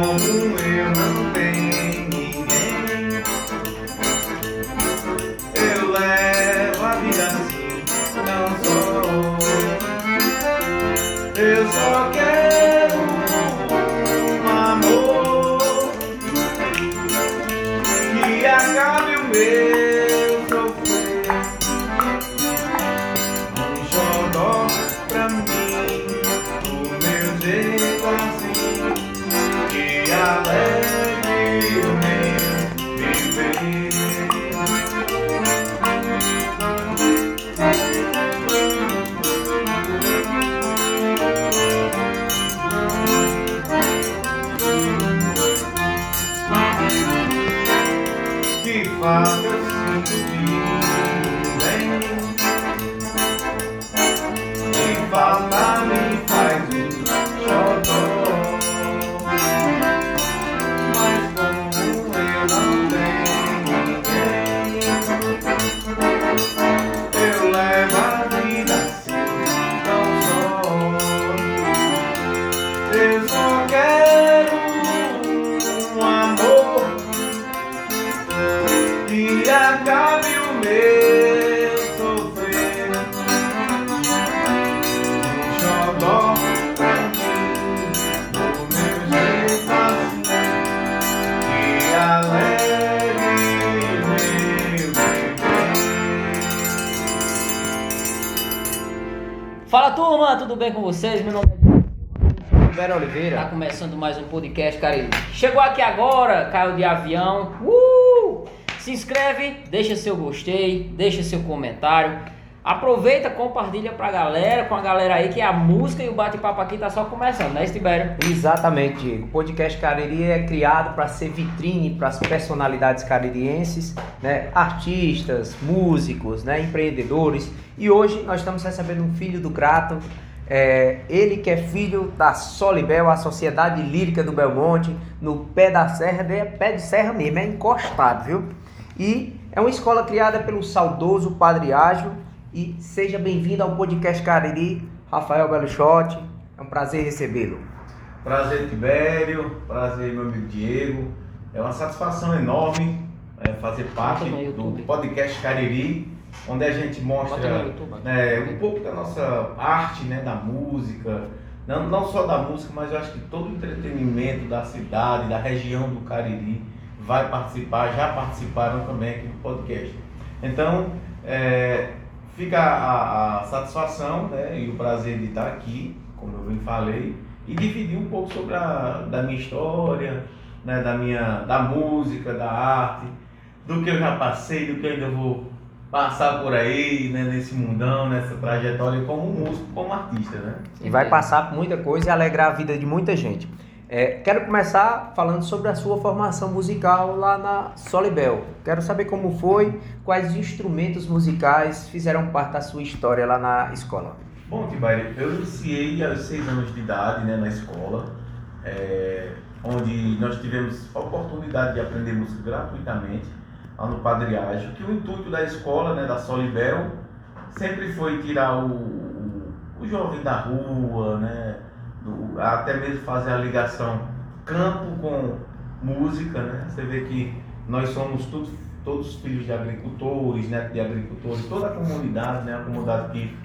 como Oliveira. Tá começando mais um podcast, cara. Chegou aqui agora, caiu de avião. Uh! Se inscreve, deixa seu gostei, deixa seu comentário. Aproveita, compartilha pra galera, com a galera aí que a música e o bate-papo aqui tá só começando, né, Tibério? Exatamente, Diego. O podcast Cariri é criado para ser vitrine para as personalidades caririenses, né? artistas, músicos, né? empreendedores. E hoje nós estamos recebendo um filho do Crato, é, ele que é filho da Solibel, a Sociedade Lírica do Belmonte, no pé da serra, é pé de serra mesmo, é encostado, viu? E é uma escola criada pelo saudoso Padre Ágil. E seja bem-vindo ao podcast Cariri, Rafael Beluchotti. É um prazer recebê-lo. Prazer, Tibério. Prazer, meu amigo Diego. É uma satisfação enorme é, fazer parte do podcast Cariri, onde a gente mostra né, um pouco da nossa arte, né, da música. Não, não só da música, mas eu acho que todo o entretenimento da cidade, da região do Cariri vai participar, já participaram também aqui do podcast. Então, é, fica a, a satisfação né, e o prazer de estar aqui, como eu bem falei, e dividir um pouco sobre a da minha história, né, da minha da música, da arte, do que eu já passei, do que eu ainda vou passar por aí, né, nesse mundão, nessa trajetória como músico, como artista, né? E vai passar por muita coisa e alegrar a vida de muita gente. É, quero começar falando sobre a sua formação musical lá na Solibel. Quero saber como foi, quais instrumentos musicais fizeram parte da sua história lá na escola. Bom, Tibério, eu iniciei aos seis anos de idade né, na escola, é, onde nós tivemos a oportunidade de aprender música gratuitamente no Padre Ágil, que o intuito da escola, né, da Solibel, sempre foi tirar o, o, jovem da rua, né, do- até mesmo fazer a ligação campo com música, né? Você vê que nós somos todos, todos filhos de agricultores, né? De agricultores, toda a comunidade, né? A comunidade que,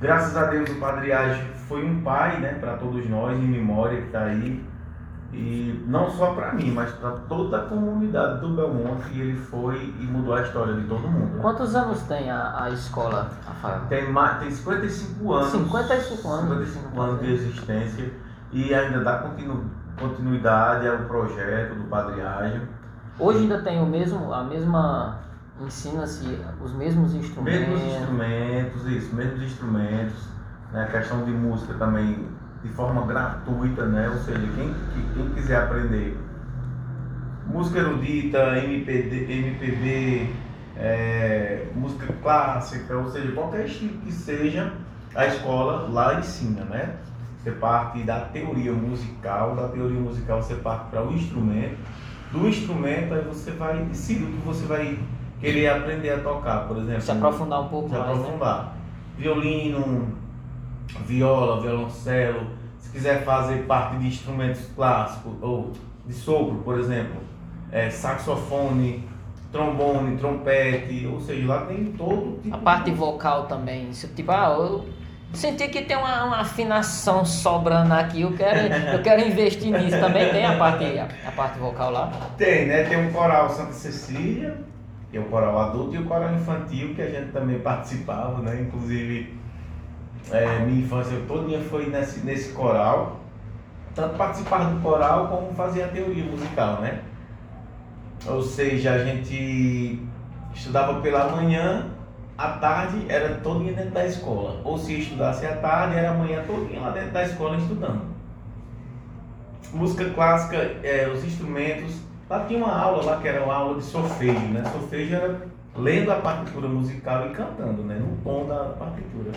graças a Deus, o Padre Ágil foi um pai, né? Para todos nós, em memória, que está aí. E não só para mim, mas para toda a comunidade do Belmonte. E ele foi e mudou a história de todo mundo. né? Quantos anos tem a, a escola, Rafael? Tem, mais, tem 55 anos. 55 anos. 55 anos de existência e ainda dá continu, continuidade ao projeto do Padre Ágil. Hoje ainda tem o mesmo, a mesma, ensina-se os mesmos instrumentos. Mesmos instrumentos, isso, mesmos instrumentos. Né? A questão de música também de forma gratuita, né? Ou seja, quem, que- quem quiser aprender música erudita, MPD, MPB, é, música clássica, ou seja, qualquer estilo que seja, a escola lá ensina, né? Você parte da teoria musical, da teoria musical você parte para o instrumento, do instrumento aí você vai decidir o que você vai querer aprender a tocar, por exemplo. Se aprofundar um pouco Se mais, né? aprofundar. Violino, viola, violoncelo. Se quiser fazer parte de instrumentos clássicos ou de sopro, por exemplo, é, saxofone, trombone, trompete, ou seja, lá tem todo tipo A parte de... vocal também. Isso, tipo, ah, eu senti que tem uma, uma afinação sobrando aqui, eu quero, eu quero investir nisso. Também tem a parte, a, a parte vocal lá. Tem, né? Tem um coral Santa Cecília, que é o coral adulto, e o coral infantil, que a gente também participava, né? Inclusive, é, minha infância toda foi nesse, nesse coral. Tanto participar do coral como fazer a teoria musical, né? Ou seja, a gente estudava pela manhã, à tarde era todinha dentro da escola. Ou se estudasse à tarde, era a manhã todinha lá dentro da escola estudando. Música clássica, é, os instrumentos. Lá tinha uma aula lá que era uma aula de solfejo, né? Solfejo era lendo a partitura musical e cantando, né? No tom da partitura.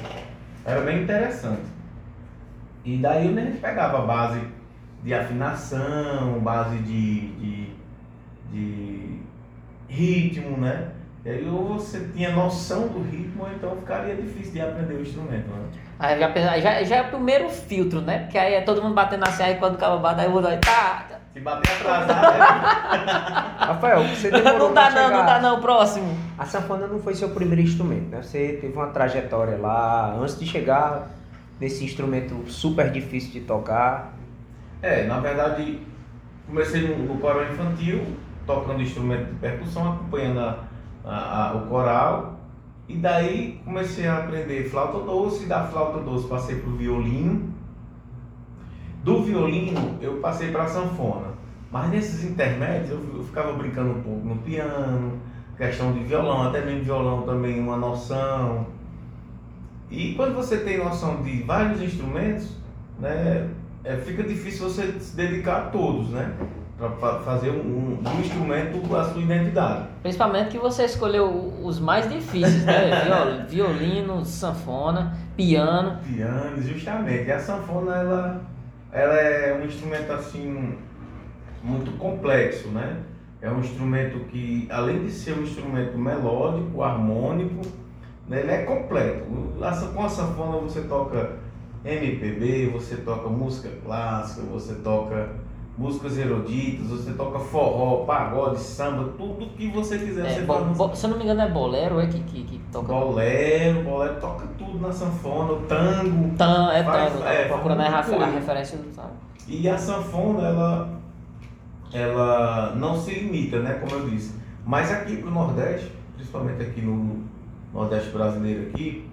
Era bem interessante. E daí né, a gente pegava base de afinação, base de, de, de ritmo, né? E aí ou você tinha noção do ritmo, ou então ficaria difícil de aprender o instrumento, né? Aí já, já, já é o primeiro filtro, né? Porque aí é todo mundo batendo serra e quando o cara bate, aí o outro vai, tá. Se bater atrasado, né? Rafael, você demorou Não dá pra não, não dá não, próximo. A sanfona não foi seu primeiro instrumento, né? Você teve uma trajetória lá antes de chegar nesse instrumento super difícil de tocar. É, na verdade, comecei no, no coral infantil, tocando instrumento de percussão, acompanhando a- a- a- o coral. E daí comecei a aprender flauta doce, da flauta doce passei para o violino. Do violino eu passei para a sanfona. Mas nesses intermédios eu, eu ficava brincando um pouco no piano, questão de violão, até mesmo violão também uma noção. E quando você tem noção de vários instrumentos, né, é, fica difícil você se dedicar a todos, né? Para fazer um, um, um instrumento a sua identidade. Principalmente que você escolheu os mais difíceis, né? Viol- Violino, sanfona, piano. Piano, justamente. E a sanfona, ela, ela é um instrumento assim muito complexo, né? É um instrumento que, além de ser um instrumento melódico, harmônico, né, ele é completo. Com a sanfona você toca MPB, você toca música clássica, você toca músicas eruditas, você toca forró, pagode, samba, tudo que você quiser É, você bo- bo- se eu não me engano é bolero, é que, que, que toca. Bolero, bolero toca tudo na sanfona, o tango. Tan, é Faz- tango, é, tava procurando a, refer- a referência do tango. E a sanfona, ela, ela não se limita, né, como eu disse. Mas aqui pro Nordeste, principalmente aqui no Nordeste brasileiro aqui,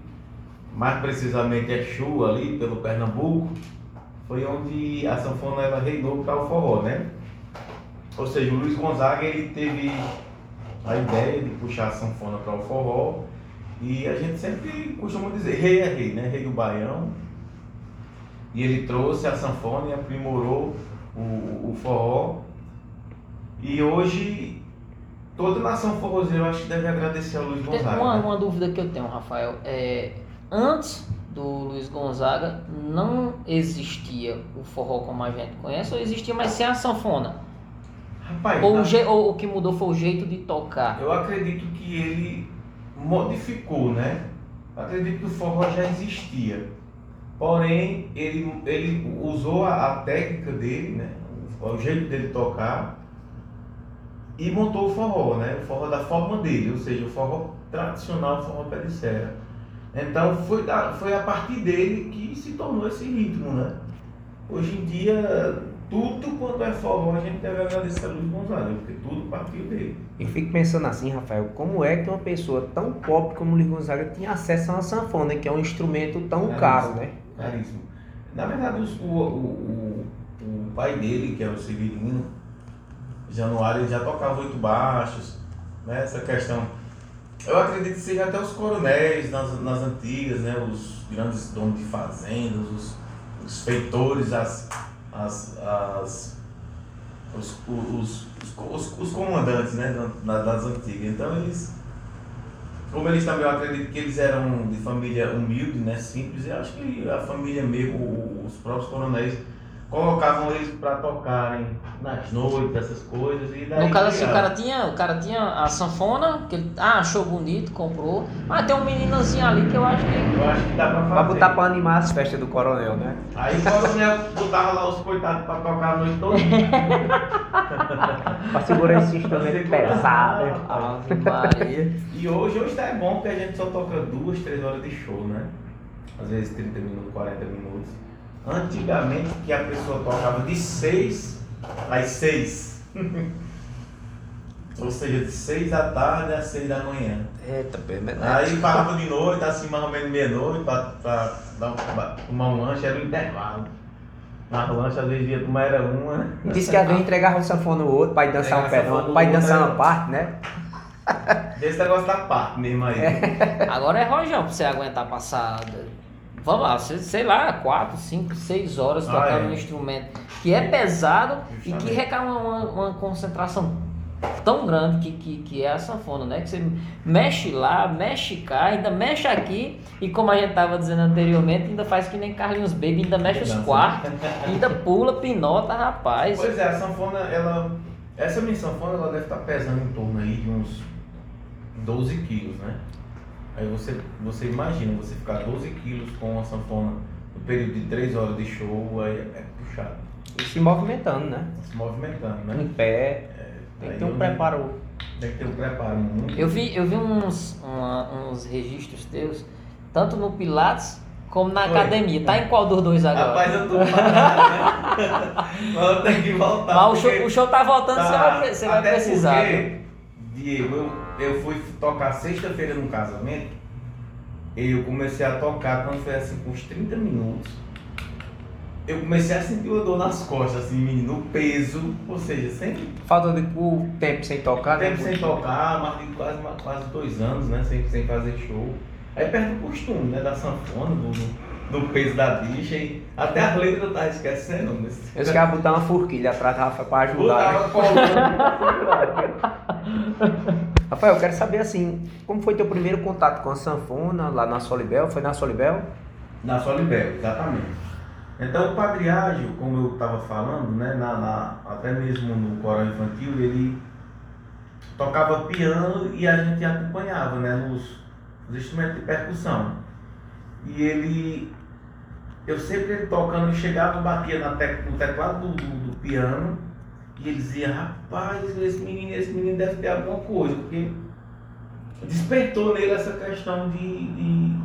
mais precisamente é Chu ali, pelo Pernambuco, foi onde a sanfona ela reinou para o forró, né? Ou seja, o Luiz Gonzaga ele teve a ideia de puxar a sanfona para o forró e a gente sempre costuma dizer, rei é rei, né? Rei do Baião. E ele trouxe a sanfona e aprimorou o, o, forró. E hoje toda nação forrozeira eu acho que deve agradecer ao Luiz Gonzaga. Uma, né? uma dúvida que eu tenho, Rafael, é antes do Luiz Gonzaga não existia o forró como a gente conhece ou existia, mas sem a sanfona? Rapaz, Ou, na- o je- ou o que mudou foi o jeito de tocar? eu acredito que ele modificou, né? Acredito que o forró já existia. Porém, ele, ele usou a, a técnica dele, né? O, o jeito dele tocar e montou o forró, né? O forró da forma dele, ou seja, o forró tradicional, o forró pé de serra. Então foi, da, foi a partir dele que se tornou esse ritmo, né? Hoje em dia, tudo quanto é forró, a gente deve agradecer a Luiz Gonzaga, porque tudo partiu dele. Eu fico pensando assim, Rafael, como é que uma pessoa tão pobre como o Luiz Gonzaga tinha acesso a uma sanfona, que é um instrumento tão É caro, né? Caríssimo. Na verdade, o, o, o, o pai dele, que era o Severino, Januário, ele já tocava oito baixos, né? Essa questão. Eu acredito que seja até os coronéis nas, nas antigas, né? Os grandes donos de fazendas, os, os feitores, as, as, as, os, os, os, os, comandantes, né? Das, das antigas. Então, eles como eles também, eu acredito que eles eram de família humilde, né, simples, e acho que a família mesmo, os próprios coronéis colocavam eles para tocarem nas noites, essas coisas. E daí No caso assim, o cara tinha, o cara tinha a sanfona, que ele ah, achou bonito, comprou. Mas tem um meninozinho ali que eu acho que. Eu acho que dá pra fazer. Pra botar pra animar as festas do coronel, né? Aí o coronel botava lá os coitados pra tocar a noite toda. Pra segurar esse instrumento segurar. pesado. né? Ave Maria. E hoje, hoje tá é bom porque a gente só toca duas, três horas de show, né? Às vezes 30 minutos, 40 minutos. Antigamente que a pessoa tocava de 6 às 6. Ou seja, de 6 da tarde às 6 da manhã. Eita, bem, né? Aí parava de noite, assim mais ou menos meia-noite, pra, pra dar um, pra tomar um lanche, era o intervalo. Mas o lanche às vezes ia tomar era uma, né? Disse que ia vir entregava um sanfona no outro, pra ir dançar um pé, pra ir dançar né? uma parte, né? Desse negócio da parte mesmo aí. Agora é rojão pra você aguentar passar. Vamos lá, sei, lá, 4, 5, 6 horas Ah, tocando é. um instrumento que é pesado e que Justamente. requer uma, uma- uma concentração tão grande que, que, que é a sanfona, né? Que você mexe lá, mexe cá, ainda mexe aqui e como a gente tava dizendo anteriormente, ainda faz que nem Carlinhos Baby, ainda mexe os quartos, ainda pula, pinota, rapaz. Pois é, a sanfona, ela. Essa minha sanfona ela deve estar pesando em torno aí de uns 12 quilos, né? Aí você, você imagina, você ficar 12 quilos com uma sanfona no período de 3 horas de show, aí é, é puxado. E se movimentando, né? Se movimentando, né? Em pé. Tem que ter um preparo. Tem que ter um preparo muito. Eu vi, eu vi uns, uma- uns registros teus, tanto no Pilates como na Foi. academia. Tá em qual dos dois agora? Rapaz, eu tô parado, né? Mas eu tenho que voltar. Mas o show, o show tá voltando, você Tá, vai, pre- você vai precisar. porque? Diego, eu, eu fui tocar sexta-feira num casamento. Eu comecei a tocar quando foi assim, com uns 30 minutos. Eu comecei a sentir uma dor nas costas, assim, menino, o peso, ou seja, sem Falta de o tempo sem tocar, né? tempo sem tocar, mais de quase, quase dois anos, né? Sem, sem fazer show. Aí perde o costume, né? Da sanfona, do, do peso da bicha e até as letras eu tava esquecendo. né? Eu queria botar uma forquilha atrás Rafa pra ajudar. Né? Botava colando pra Rafael, eu quero saber assim, como foi teu primeiro contato com a sanfona lá na Solibel? Foi na Solibel? Na Solibel, exatamente. Então o Padre Ágil, como eu estava falando, né, na, na- até mesmo no coral infantil, ele tocava piano e a gente acompanhava né, nos, nos instrumentos de percussão. E ele, eu sempre tocando, chegava, batia na no teclado do, do- do piano e ele dizia, rapaz, esse menino, esse menino deve ter alguma coisa, porque despertou nele essa questão de, de,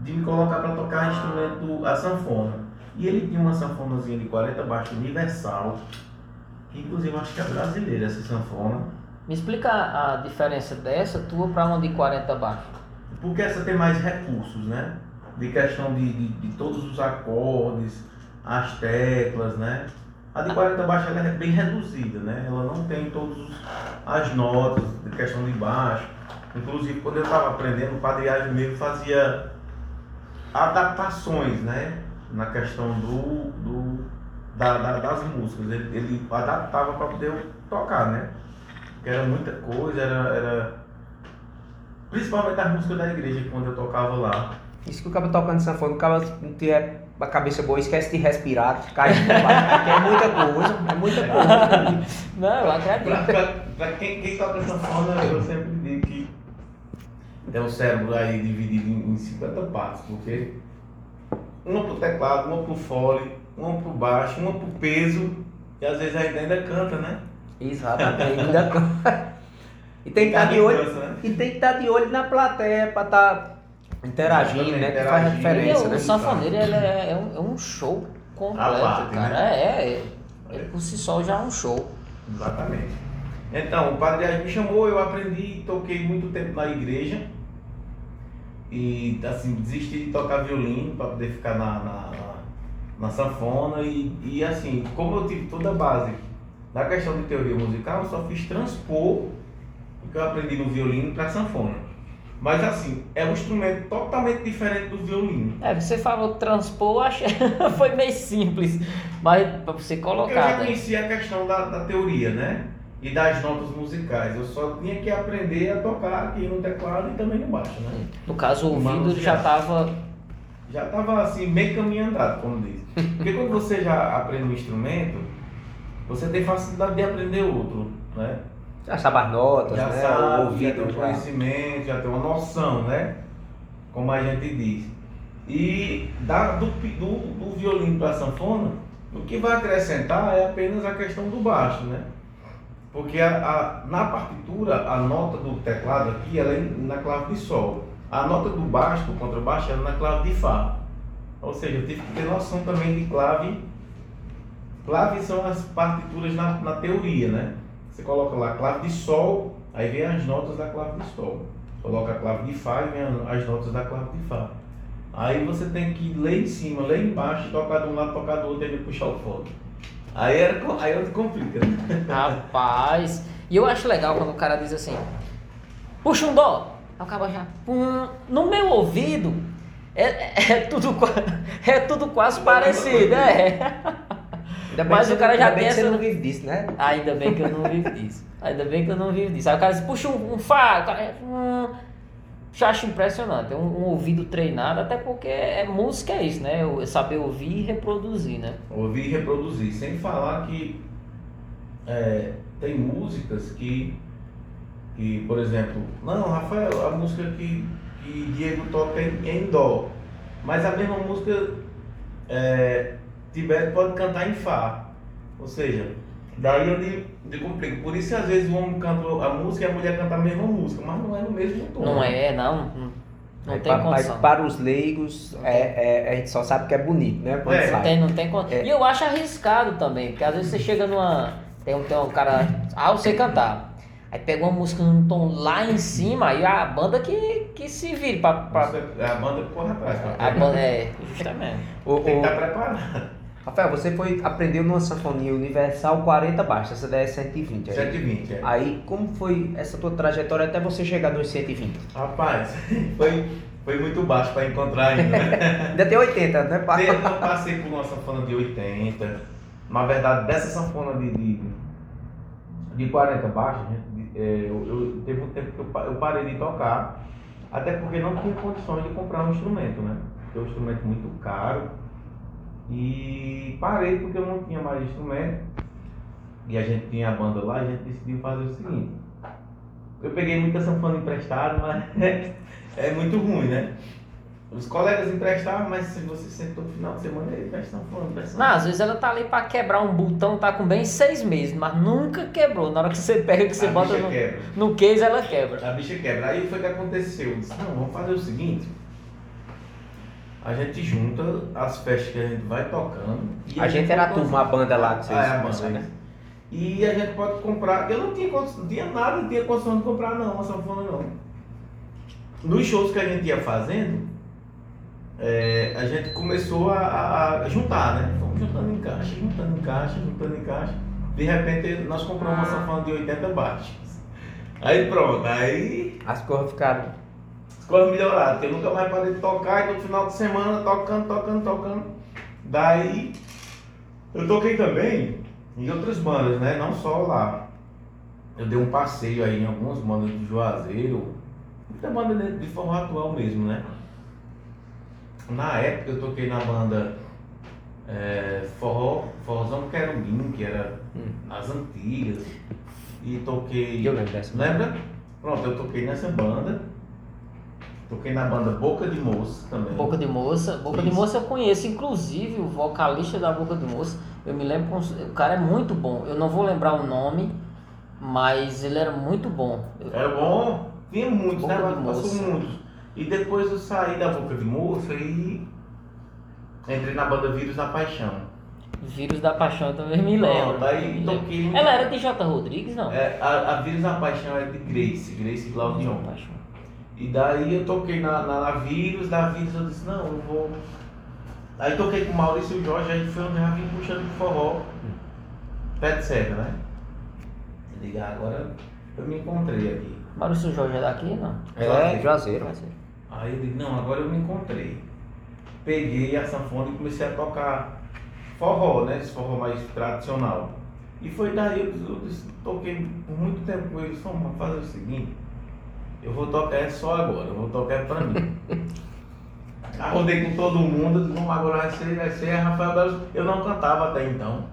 de me colocar para tocar instrumento, a sanfona. E ele tinha uma sanfonazinha de 40 baixo universal, que inclusive eu acho que é brasileira essa sanfona, Me explica a diferença dessa tua pra uma de 40 baixo. porque essa tem mais recursos, né? De questão de, de, de todos os acordes, as teclas, né? A de 40 baixo ela é bem reduzida, né? Ela não tem todas as notas, questão de baixo. Inclusive, quando eu estava aprendendo, o Padre mesmo fazia adaptações, né? Na questão do, do, da, da- das músicas. Ele, ele adaptava para poder eu tocar, né? Porque era muita coisa, era, era... Principalmente as músicas da igreja, quando eu tocava lá. Isso que o cara tocando sanfona, o cara não tiver a cabeça boa, esquece de respirar, cai de porque é muita coisa, é muita coisa. Não, eu acredito. Pra, pra- pra quem, quem toca sanfona, eu sempre digo que tem o cérebro aí dividido em, em 50 partes, porque uma pro teclado, uma pro fole, uma pro baixo, uma pro peso, e às vezes ainda, ainda canta, né? Exatamente. Ainda... E tem que estar de olho, né? e tem que estar de olho na plateia pra estar interagindo, né? Que faz a Interagindo. E diferença, o né? sanfoneiro ele é, é um, é um show completo, parte, cara. né? É, é, ele por si só já é um show. Exatamente. Então, o Padre me chamou, eu aprendi, toquei muito tempo na igreja. E assim, desisti de tocar violino para poder ficar na, na, na, na sanfona. E, e assim, como eu tive toda a base da questão de teoria musical, eu só fiz transpor o que eu aprendi no violino para sanfona. Mas assim, é um instrumento totalmente diferente do violino. É, você falou transpor, achei... foi meio simples, mas pra você Porque eu colocar, já né? conhecia a questão da, da teoria, né? E das notas musicais. Eu só tinha que aprender a tocar aqui no teclado e também no baixo, né? No caso, o ouvido já tava já estava assim, meio caminho andado, como diz. Porque quando você já aprende um instrumento, você tem facilidade de aprender outro, né? Já sabe as notas, já né? sabe, o já ouvido tem um já. conhecimento, já tem uma noção, né? Como a gente diz. E da, do, do, do violino para a sanfona, o que vai acrescentar é apenas a questão do baixo, né? Porque a, a- na partitura, a nota do teclado aqui ela é na clave de sol. A nota do baixo, do contrabaixo, é na clave de fá. Ou seja, eu tive que ter noção também de clave. Claves são as partituras na, na teoria, né? Você coloca lá clave de sol, aí vem as notas da clave de sol. Coloca a clave de fá e vem as notas da clave de fá. Aí você tem que ler em cima, ler embaixo, tocar de um lado, tocar do outro e ele puxar o fogo. Aí, era, aí eu complica. Rapaz. E eu acho legal quando o cara diz assim: puxa um dó. Aí o cara já. No meu ouvido. É, é- é tudo, é tudo quase parecido, é. Ainda bem Mas que o cara já ainda bem tem que você essa- não vive disso, né? Ainda bem que eu não vivo disso. Ainda bem que eu não vivo disso. Aí o cara diz, puxa um, um Fá, o cara. Hum, já acho impressionante. É um, um ouvido treinado, até porque é, música é isso, né? Eu- Saber ouvir e reproduzir, né? Ouvir e reproduzir. Sem falar que é, tem músicas que, que, por exemplo, não, Rafael, a música que, que Diego toca em, em dó, mas a mesma música é, Tibete pode cantar em Fá. Ou seja, daí eu de, de complico. Por isso que às vezes o homem canta a música e a mulher canta a mesma música, mas não é no mesmo tom. Não é, não. Não, Aí, tem pa- mas condição. para os leigos, é, é- a gente só sabe que é bonito, né? Quando É, Não tem, não tem condição. É. E eu acho arriscado também, porque às vezes você chega numa. Tem um, tem um cara. Ah, eu sei cantar. Aí pega uma música num tom lá em cima, aí a banda que, que se vire pra. pra Você- a banda corre atrás. pra- a banda é. Justamente. O- Tem que estar preparado. Rafael, você foi, aprendeu numa sanfonia universal 40 baixos, essa daí é 120. aí. 120, é. Aí, como foi essa tua trajetória até você chegar nos 120? Rapaz, foi, foi muito baixo para encontrar ainda. né? Ainda tem 80, né? pá? Eu passei por uma sanfona de 80. Na verdade, dessa sanfona de, de, de 40 baixos, né, é, eu, eu- teve um tempo que eu, eu parei de tocar, até porque não tinha condições de comprar um instrumento, né? Porque é um instrumento muito caro. E parei porque eu não tinha mais instrumento. E a gente tinha a banda lá a gente decidiu fazer o seguinte. Eu peguei muita sanfona emprestada, mas é muito ruim, né? Os colegas emprestavam, mas se você sentou no final de semana, ele empresta sanfona, empresta Não, às vezes ela tá ali pra quebrar um botão, tá com bem seis meses, mas nunca quebrou. Na hora que você pega, que você a bota no, quebra. no case, ela quebra. A bicha quebra. Aí foi o que aconteceu. Eu disse, não, vamos fazer o seguinte. A gente junta as festas que a gente vai tocando. e A gente era a turma, a banda lá que vocês Ah, é a banda, né? E a gente pode comprar. Eu não tinha, não tinha nada, não tinha condição de comprar não, uma sanfona não. Nos shows que a gente ia fazendo, é, a gente começou a, a- a juntar, né? Fomos juntando em caixa, juntando em caixa, juntando em caixa. De repente nós compramos uma sanfona de 80 baixos. Aí pronto, aí As coisas ficaram. As coisas melhoraram, porque eu nunca mais parei de tocar e no final de semana tocando, tocando, tocando. Daí eu toquei também em outras bandas, né? Não só lá. Eu dei um passeio aí em algumas bandas de Juazeiro, muita banda de, de forró atual mesmo, né? Na época eu toquei na banda é, Forró, Forrozão Querubim, que era Hum. as antigas. E toquei. Eu lembro dessa. Lembra? Pronto, eu toquei nessa banda. Toquei na banda Boca de Moça também. Boca de Moça. Boca de Isso. Moça eu conheço, inclusive o vocalista da Boca de Moça. Eu me lembro, o cara é muito bom. Eu não vou lembrar o nome, mas ele era muito bom. Era bom, tinha muitos, Boca né? de Mas Passou Moça. muitos. E depois eu saí da Boca de Moça e entrei na banda Vírus da Paixão. Vírus da Paixão eu também me lembro. Pronto, aí Me lembro. toquei. Ela era de J. Rodrigues, não? É, a, a Vírus da Paixão é de Grace, Grace Claudion. Paixão. E daí eu toquei na, na, na Vírus, da Vírus eu disse, não, eu vou. Aí toquei com o Maurício e o Jorge, aí foi onde eu já vim puxando de forró. Pé de serra, né? Eu digo, ah, agora eu me encontrei aqui. Maurício Jorge é daqui, não? É, Juazeiro. Aí eu digo, não, agora eu me encontrei. Peguei a sanfona e comecei a tocar forró, né? Esse forró mais tradicional. E foi daí eu, eu disse- toquei por muito tempo com eles, vamos fazer o seguinte, eu vou tocar é só agora, eu vou tocar é pra mim. Arrondei com todo mundo, vamos agora vai ser, vai ser Rafael Belo. Eu não cantava até então.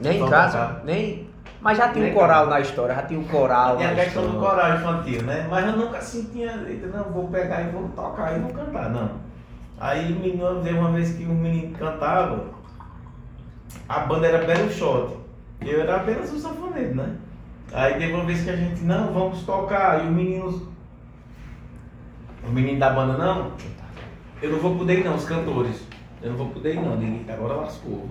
Nem em casa, cantar. nem. Mas já tinha um coral na história, já tinha um coral. Tem a questão do história. coral infantil, né? Mas eu nunca eita, não, vou pegar e vou tocar e vou cantar, não. Aí o menino, veio uma vez que o menino cantava, a banda era Belo Shot. Eu era apenas um sanfoneiro, né? Aí teve uma vez que a gente, não, vamos tocar, e o menino. O menino da banda, não, eu não vou poder ir não, os cantores. Eu não vou poder ir não, ninguém agora lascou.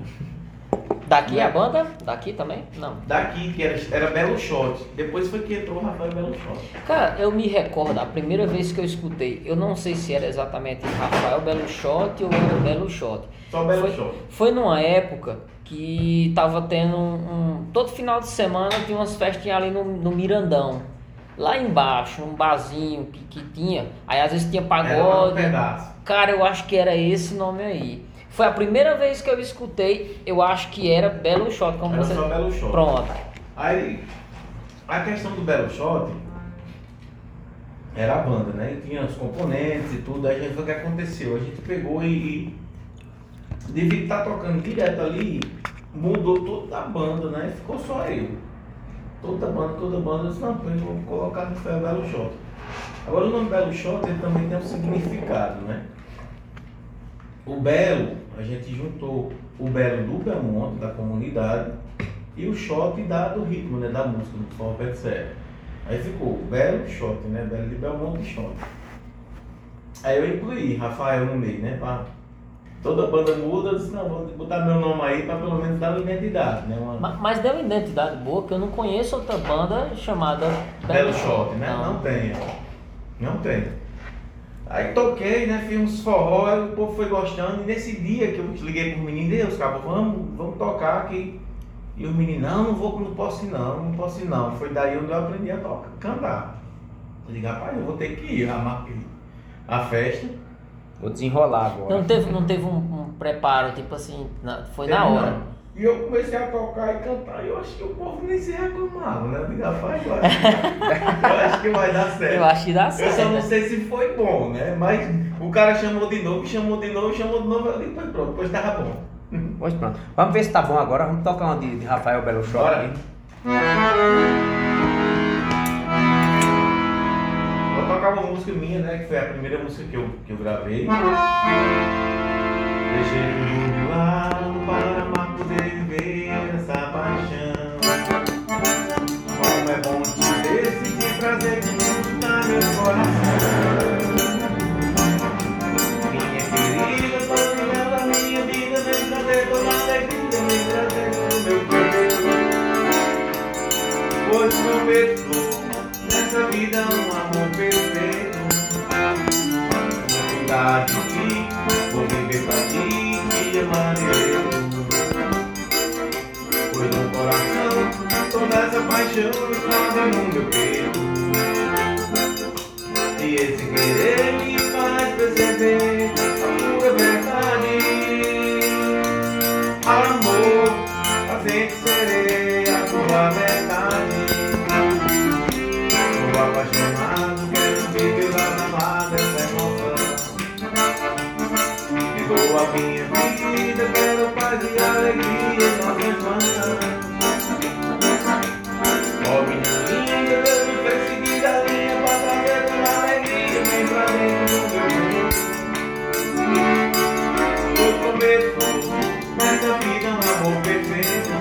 Daqui Né? a banda? Daqui também? Não. Daqui, que era, era Belo Shot. Depois foi que entrou o Rafael Belo Shot. Cara, eu me recordo, a primeira vez que eu escutei, eu não sei se era exatamente Rafael Belo Shot ou era Belo Shot. Só Belo Foi, Shot. foi numa época que tava tendo um, um- Todo final de semana tinha umas festinhas ali no, no Mirandão. Lá embaixo, num barzinho que, que tinha. Aí às vezes tinha Era pagode. pedaço. Cara, eu acho que era esse nome aí. Foi a primeira vez que eu escutei, eu acho que era Belo Shot, como Era você. só Belo Shot. Pronto. Aí, a questão do Belo Shot era a banda, né? E tinha os componentes e tudo. Aí foi o que aconteceu. A gente pegou e devido estar tocando direto ali, mudou toda a banda, né? Ficou só eu. Toda a banda, toda a banda. Eu disse, não, eu vou colocar no Fel Belo Shot. Agora o nome Belo Shot ele também tem um significado, né? O Belo, a gente juntou o Belo do Belmonte, da comunidade, e o shot da, do ritmo, né? Da música, do forró pé serra. Aí ficou Belo Shot, né? Belo de Belmonte Shot. Aí eu incluí Rafael no meio, né? Pra... Toda banda muda, eu disse, não, vou botar meu nome aí pra pelo menos dar uma identidade, né? Uma... Ma- Mas deu uma identidade boa, que eu não conheço outra banda chamada Belo Shot, né? Não, tem. Não tem. Aí toquei, né? Fiz uns forró, aí o povo foi gostando. E nesse dia que eu liguei pro menino, Deus, cabra, vamos, vamos tocar aqui. E o menino, não, não vou, não posso ir não, não posso ir não. Foi daí onde eu aprendi a tocar, cantar. Eu digo, rapaz, eu vou ter que ir, já marquei a festa. Vou desenrolar agora. Não teve, não teve um, um preparo, tipo assim, na- foi na Teve hora. não. E eu comecei a tocar e cantar, e eu acho que o povo nem se reclamava, né? Eu digo, rapaz, eu acho, que- eu acho que vai dar certo. Eu acho que dá Eu certo. só não sei se foi bom, né? Mas o cara chamou de novo, chamou de novo, chamou de novo, eu digo, "Pois pronto, depois tava bom. Pois pronto. Vamos ver se tá bom agora. Vamos tocar uma de, de Rafael Belo. Bora. Uma música minha, né? Que foi a primeira música que eu, que eu gravei. Deixei tudo de lado para poder viver essa paixão. Como é bom te ver, sentir prazer que tudo tá meu coração. Minha querida, paixão da minha vida, vem trazer toda a alegria, vem trazer o meu peito. Pois prometo nessa vida um ti, te amarei. Pois no coração, toda essa paixão explode no meu peito. E esse querer me faz perceber quero paz e alegria em nossas mãos. Ó minha linda, Deus me fez seguir a linha pra trazer toda alegria, vem pra dentro do meu mundo. Eu prometo, nessa vida um amor perfeito.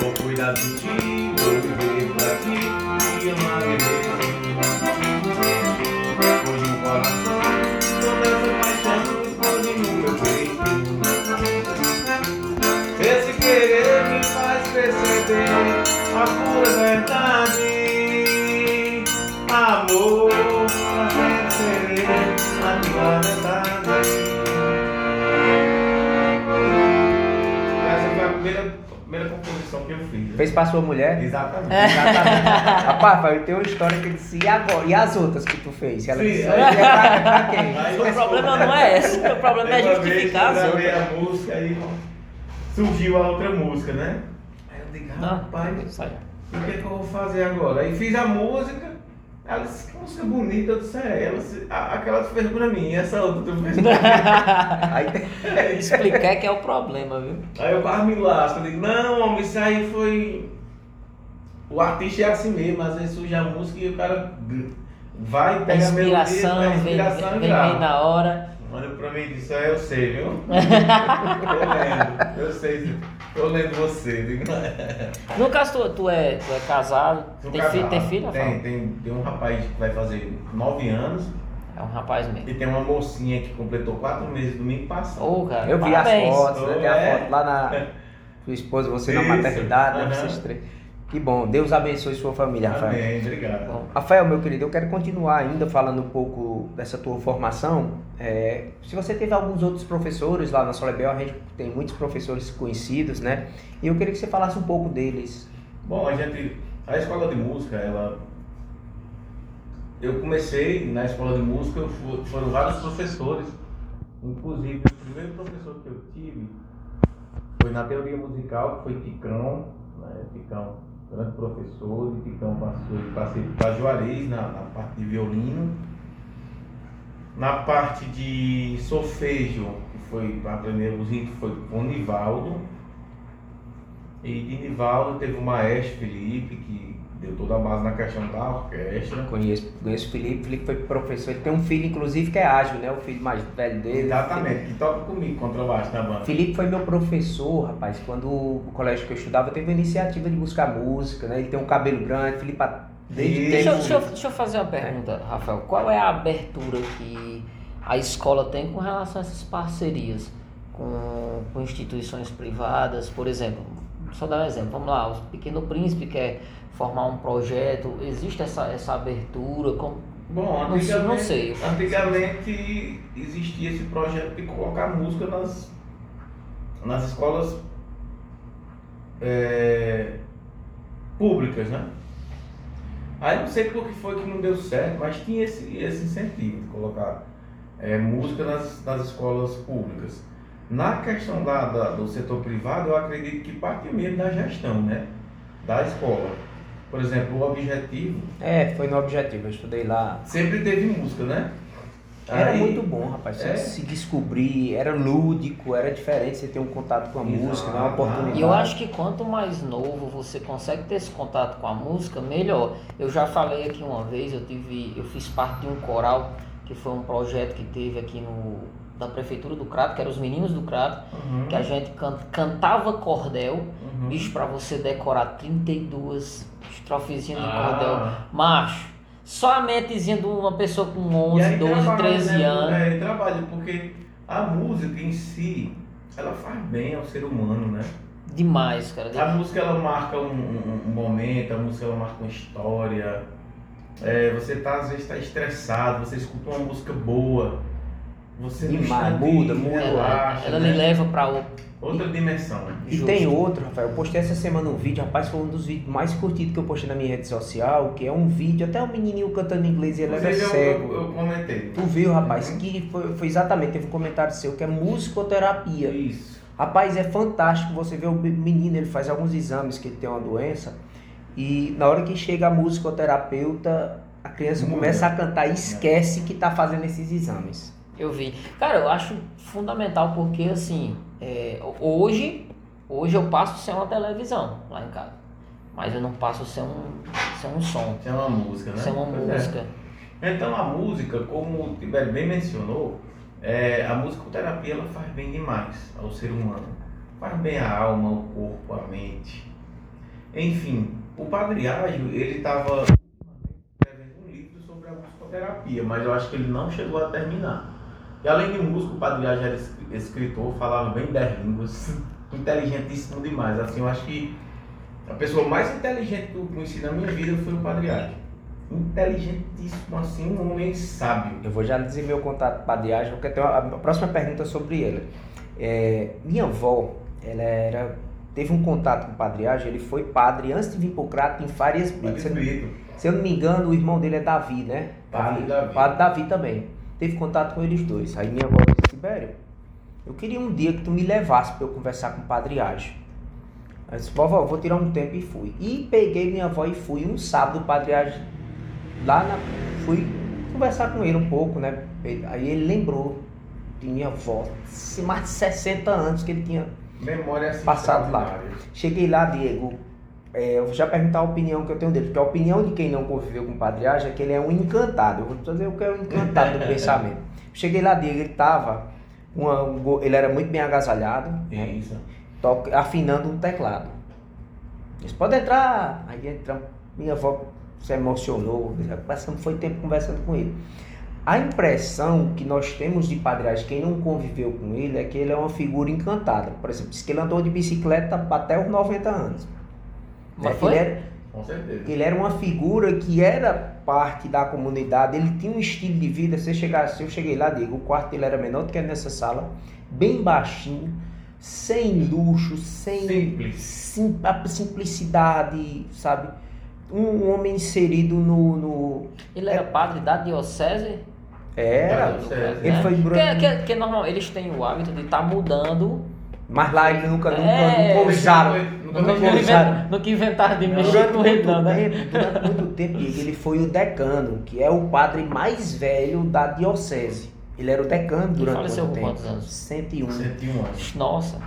Vou cuidar de ti, Fez pra sua mulher? Exatamente. Exatamente. Rapaz, Rafael, tem uma história que eu disse, e agora? E as outras que tu fez? Ela Sim, disse, aí- "Olha, pra, pra quem? Aí O eu problema não é esse, o problema é justificar vez as eu gravei outras. a música e surgiu a outra música, né? Aí eu digo, rapaz, o que, é que eu vou fazer agora? Aí fiz a música, Ela disse, que música bonita, eu disse, é, ela disse, "A- aquela tu fez pra mim, e essa outra tu fez pra mim. Aí, Explicar que é o problema, viu? Aí eu quase me lasco, eu digo, não, homem, isso aí foi. O artista é assim mesmo, às vezes surge a música e o cara vai, A pega a melodia, inspiração, a vem, inspiração vem, e vem grava. na hora. Olha pra mim e disse, é, eu sei, viu? eu lendo, eu sei, eu lendo você. Digo, No caso, tu, tu, é, tu é casado, Sou tem, filho, casado. tem filho? Tem, tem, tem um rapaz que vai fazer nove anos É um rapaz mesmo. e tem uma mocinha que completou quatro meses domingo passado. Ô, cara, eu vi parabéns. as fotos, né? Tem a É. foto lá na. Sua esposa, você na Isso, maternidade, né? aham. Vocês três. Que bom, Deus abençoe sua família, Rafael. Amém, obrigado. Bom, Rafael, meu querido, eu quero continuar ainda falando um pouco dessa tua formação. É, se você teve alguns outros professores lá na Solebel, a gente tem muitos professores conhecidos, né? E eu queria que você falasse um pouco deles. Bom, a gente. A escola de música, ela. Eu comecei na escola de música, eu fu- foram vários professores. Inclusive, o primeiro professor que eu tive foi na teoria musical, que foi Ticão, né? Ticão, grande professor, de Ticão passou, passei para Juarez na, na parte de violino. Na parte de solfejo, que foi para aprender os ritmos, foi com Nivaldo. E de Nivaldo teve o maestro Felipe, que deu toda a base na questão da orquestra. Conheço, conheço o Felipe, o Felipe foi professor, ele tem um filho, inclusive, que é ágil, né? O filho mais velho dele. Exatamente, que toca comigo contrabaixo na banda. Felipe foi meu professor, rapaz, quando o colégio que eu estudava teve a iniciativa de buscar música, né? Ele tem um cabelo grande, Felipe, desde. Deixa, eu- tempo- deixa, eu, deixa eu fazer uma pergunta, Rafael. Qual é a abertura que a escola tem com relação a essas parcerias com, com instituições privadas? Por exemplo, só dar um exemplo. Vamos lá, o Pequeno Príncipe quer formar um projeto. Existe essa, essa abertura? Como, Bom, antigamente, não sei. antigamente existia esse projeto de colocar música nas, nas escolas é, públicas, né? Aí não sei por que foi que não deu certo, mas tinha esse, esse incentivo de colocar é, música nas, nas escolas públicas. Na questão da, da- do setor privado, eu acredito que parte mesmo da gestão, né? Da escola. Por exemplo, o objetivo É, foi no objetivo, eu estudei lá. sempre teve música, né? Era Aí- muito bom, rapaz. Você É. se descobrir, era lúdico, era diferente você ter um contato com a Exato. música, né? uma oportunidade. E eu acho que quanto mais novo você consegue ter esse contato com a música, melhor. Eu já falei aqui uma vez, eu tive, eu fiz parte de um coral que foi um projeto que teve aqui no da prefeitura do Crato, que eram os meninos do Crato, Uhum, que a gente can- cantava cordel, uhum. bicho para você decorar 32 estrofezinhas de cordel, Ah. macho. Só a mentezinha de uma pessoa com E 11, aí 12, trabalha, 13 né? anos. É, trabalha, porque a música em si, ela faz bem ao ser humano, né? Demais, cara. A música ela marca um, um- um momento, a música ela marca uma história. É, você tá, às vezes está estressado, você escuta uma música boa, você no Demais, muda, muda. relaxa, Ela né? lhe leva para o outra dimensão. E Justo. tem outro, Rafael. Eu postei essa semana um vídeo, rapaz, foi um dos vídeos mais curtidos que eu postei na minha rede social, que é um vídeo, até um menininho cantando inglês e ele era Inclusive, eu, cego. eu, eu comentei. Tu viu, rapaz, Uhum. que foi, foi exatamente, teve um comentário seu, que é musicoterapia. Isso. Rapaz, é fantástico você ver o menino, ele faz alguns exames que ele tem uma doença, e na hora que chega a musicoterapeuta, a criança Muda. começa a cantar e esquece que tá fazendo esses exames. Eu vi. Cara, eu acho fundamental porque assim, é, hoje, hoje eu passo sem uma televisão lá em casa. Mas eu não passo sem um, sem um som, é uma música, né? sem uma Pois é. música. Então a música, como o Tibério bem mencionou, é, a musicoterapia ela faz bem demais ao ser humano. Faz bem a alma, o corpo, a mente. Enfim, o Padre Ágil, ele estava escrevendo um livro sobre a musicoterapia, mas eu acho que ele não chegou a terminar. E além de músico, o Padre Ágil era es- escritor, falava bem 10 línguas, inteligentíssimo demais. Assim, eu acho que a pessoa mais inteligente que eu conheci na minha vida foi o Padre Ágil inteligentíssimo, assim, um homem sábio. Eu vou já dizer meu contato com o Padre Ágil, porque tem uma, a próxima pergunta sobre ele. É, minha avó, ela era, teve um contato com o Padre Ágil, ele foi padre antes de vir pro Crato em Farias Brito. Se, eu não- Espírito. se eu não me engano, o irmão dele é Davi, né? Padre Davi. Padre Davi também. Teve contato com eles dois. Aí minha avó disse, Tibério, eu queria um dia que tu me levasse para eu conversar com o Padre Ágil. Aí disse, vovó, vou tirar um tempo e fui. E peguei minha avó e fui. Um sábado o Padre Ágil lá na, fui conversar com ele um pouco, né? Aí ele lembrou de minha avó, mais de 60 anos que ele tinha. Memória Passado lá. Cheguei lá, Diego. É, eu vou já perguntar a opinião que eu tenho dele, porque a opinião de quem não conviveu com o Padre Age é que ele é um encantado. Eu vou dizer o que é um encantado do pensamento. Cheguei lá, Diego, ele tava. uma- um go- ele era muito bem agasalhado, né? Isso. toca- afinando um teclado. Eles podem entrar. Aí entramos. Minha avó se emocionou. Passamos, foi tempo conversando com ele. A impressão que nós temos de Padre Age, quem não conviveu com ele, é que ele é uma figura encantada. Por exemplo, diz que ele andou de bicicleta até os 90 anos. Mas foi? Ele, era, Com certeza. ele era uma figura que era parte da comunidade, ele tinha um estilo de vida. Se, chegasse, eu cheguei lá, digo, o quarto dele era menor do que nessa sala, bem baixinho, sem luxo, sem Simples. sim- a simplicidade, sabe? Um homem inserido no. no- Ele era padre da diocese? Era. Da diocese, Ele né? foi. Porque, que, que normal, eles têm o hábito de estar mudando. Mas lá ele nunca, nunca, É, nunca usaram. Nunca usado. no que inventaram de mexer Durante com muito, não, né? tempo, durante muito tempo, ele foi o decano, que é o padre mais velho da diocese. Ele era o decano durante faleceu muito tempo. quantos anos? 101. 101 anos. Nossa.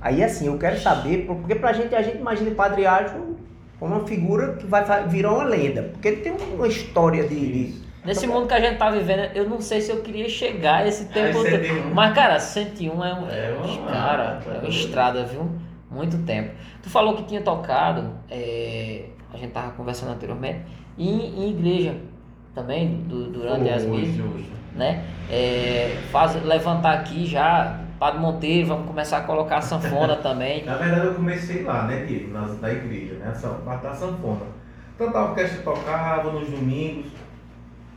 Aí assim, eu quero saber, porque pra gente, a gente imagina o Padre Ágil como uma figura que vai virar uma lenda. Porque ele tem uma história de. de- Nesse mundo que a gente tá vivendo, eu não sei se eu queria chegar a esse tempo. é todo. tempo. Mas, cara, 101 é, um, É uma- cara, é uma estrada, viu? Muito tempo. Tu falou que tinha tocado, é, a gente tava conversando anteriormente, em, em igreja também, du- durante as Hoje, missas, né? É, faz, levantar aqui já, Padre Monteiro, vamos começar a colocar a sanfona também. Na verdade, eu comecei lá, né, Diego? Na, na igreja, né? Parte da sanfona. Tanto a orquestra tocava nos domingos,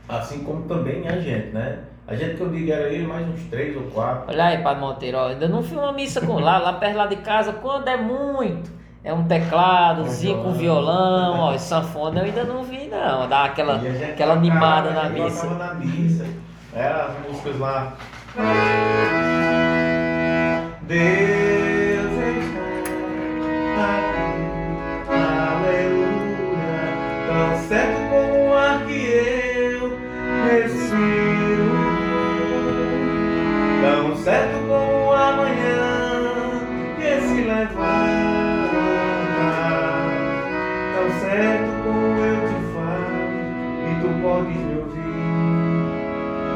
assim como também a gente, né? A gente que eu digo era eu e mais uns três ou quatro. Olha aí, Padre Monteiro, ó, ainda não fui uma missa com lá, lá perto lá de casa, quando é muito. É um tecladozinho com violão, ó, e sanfona eu ainda não vi não, dá aquela, aquela animada a na missa. na missa. Era as músicas lá. Deus está aqui, aleluia, tão certo como tão certo como o amanhã que se levanta, tão certo como eu te falo e tu podes me ouvir.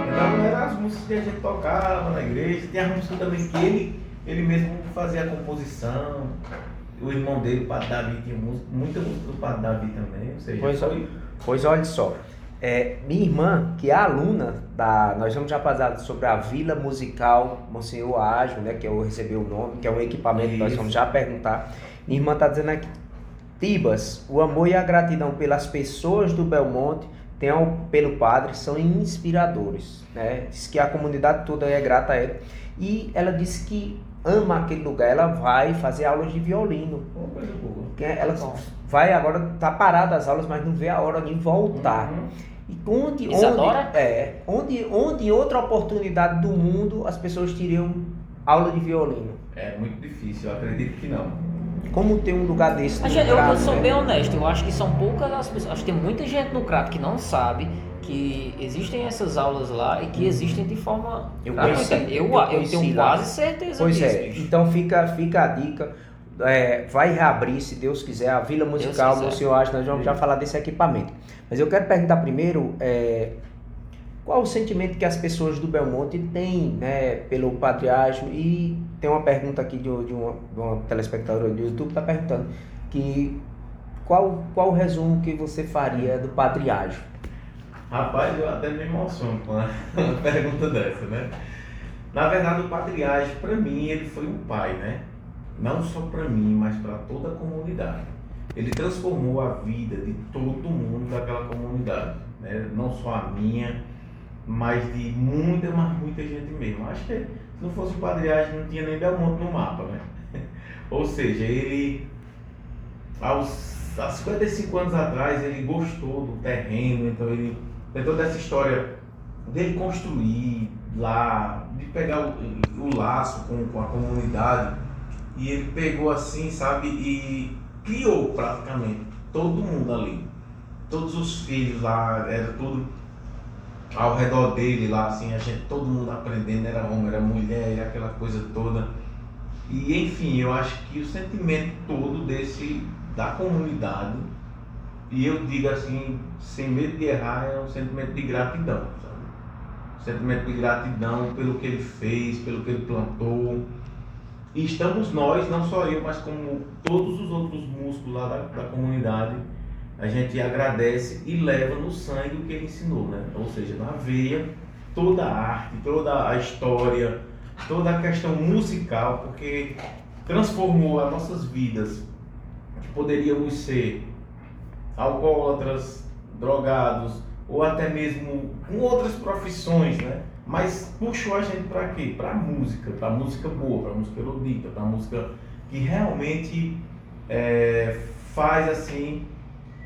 Então eram as músicas que a gente tocava na igreja, tem as músicas também que ele, ele mesmo fazia a composição. O irmão dele, o Padre Davi, tinha muita música do Padre Davi também, ou seja, Pois foi Pois olha só. É, minha irmã, que é aluna da. Nós vamos já falar sobre a Vila Musical Monsenhor Ágil, né? Que eu recebi o nome, que é um equipamento que nós vamos já perguntar. Minha irmã está dizendo aqui. Tibas, o amor e a gratidão pelas pessoas do Belmonte, tem ao- pelo padre, são inspiradores. Né? Diz que a comunidade toda é grata a ele. E ela disse que ama aquele lugar. Ela vai fazer aulas de violino. Que Ela vai agora, tá parada as aulas, mas não vê a hora de voltar. Uhum. E onde, Isadora? onde, é, onde, onde outra oportunidade do mundo as pessoas teriam aula de violino? É muito difícil, eu acredito que não. Como ter um lugar desse? No gente- eu, Crato, eu sou né? bem honesto, eu acho que são poucas as pessoas. Acho que tem muita gente no Crato que não sabe que existem essas aulas lá e que existem de forma Eu conheci, eu, eu eu tenho quase certeza Pois disso. é, bicho. então fica, fica a dica. É, vai reabrir, se Deus quiser, a Vila Musical, quiser. Monsenhor Age, nós vamos já falar desse equipamento. Mas eu quero perguntar primeiro é, qual o sentimento que as pessoas do Belmonte têm né, pelo patriarca e tem uma pergunta aqui de, de uma, de uma telespectadora do YouTube que está perguntando que qual, qual o resumo que você faria do patriarca? Rapaz, eu até me emociono com uma uma pergunta dessa, né? Na verdade, o patriarca, para mim, ele foi um pai, né? Não só para mim, mas para toda a comunidade. Ele transformou a vida de todo mundo daquela comunidade, né? Não só a minha, mas de muita, mas muita gente mesmo. Acho que se não fosse o patriarca, não tinha nem Belmonte no mapa, né? Ou seja, ele aos, há 55 anos atrás ele gostou do terreno, então ele tem toda essa história dele construir lá, de pegar o, o laço com, com a comunidade e ele pegou assim, sabe, e criou praticamente todo mundo ali. todos os filhos lá, era tudo ao redor dele lá, assim, a gente, todo mundo aprendendo, era homem, era mulher, era aquela coisa toda. E enfim, eu acho que o sentimento todo desse, da comunidade, e eu digo assim, sem medo de errar, é um sentimento de gratidão, sabe? Um sentimento de gratidão pelo que ele fez, pelo que ele plantou. E estamos nós, não só eu, mas como todos os outros músicos lá da, da comunidade, a gente agradece e leva no sangue o que ele ensinou, né? Ou seja, na veia, toda a arte, toda a história, toda a questão musical, porque transformou as nossas vidas, que poderíamos ser alcoólatras, drogados, ou até mesmo com outras profissões, né? Mas puxou a gente para quê? Para música, para música boa, para música erudita, para música que realmente é, faz assim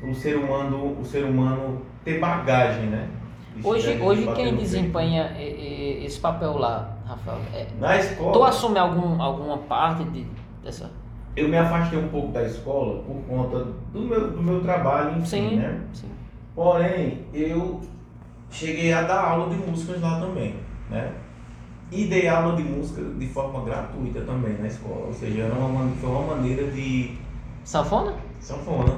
o ser humano, o ser humano ter bagagem, né? Hoje, hoje quem desempenha esse papel lá, Rafael? É, Na escola. Tu assume algum, alguma parte de, dessa? Eu me afastei um pouco da escola por conta do meu, do meu trabalho, enfim, sim, né? Sim. Porém, eu cheguei a dar aula de músicas lá também, né? E dei aula de música de forma gratuita também na escola, ou seja, era uma, foi uma maneira de... Sanfona? Sanfona.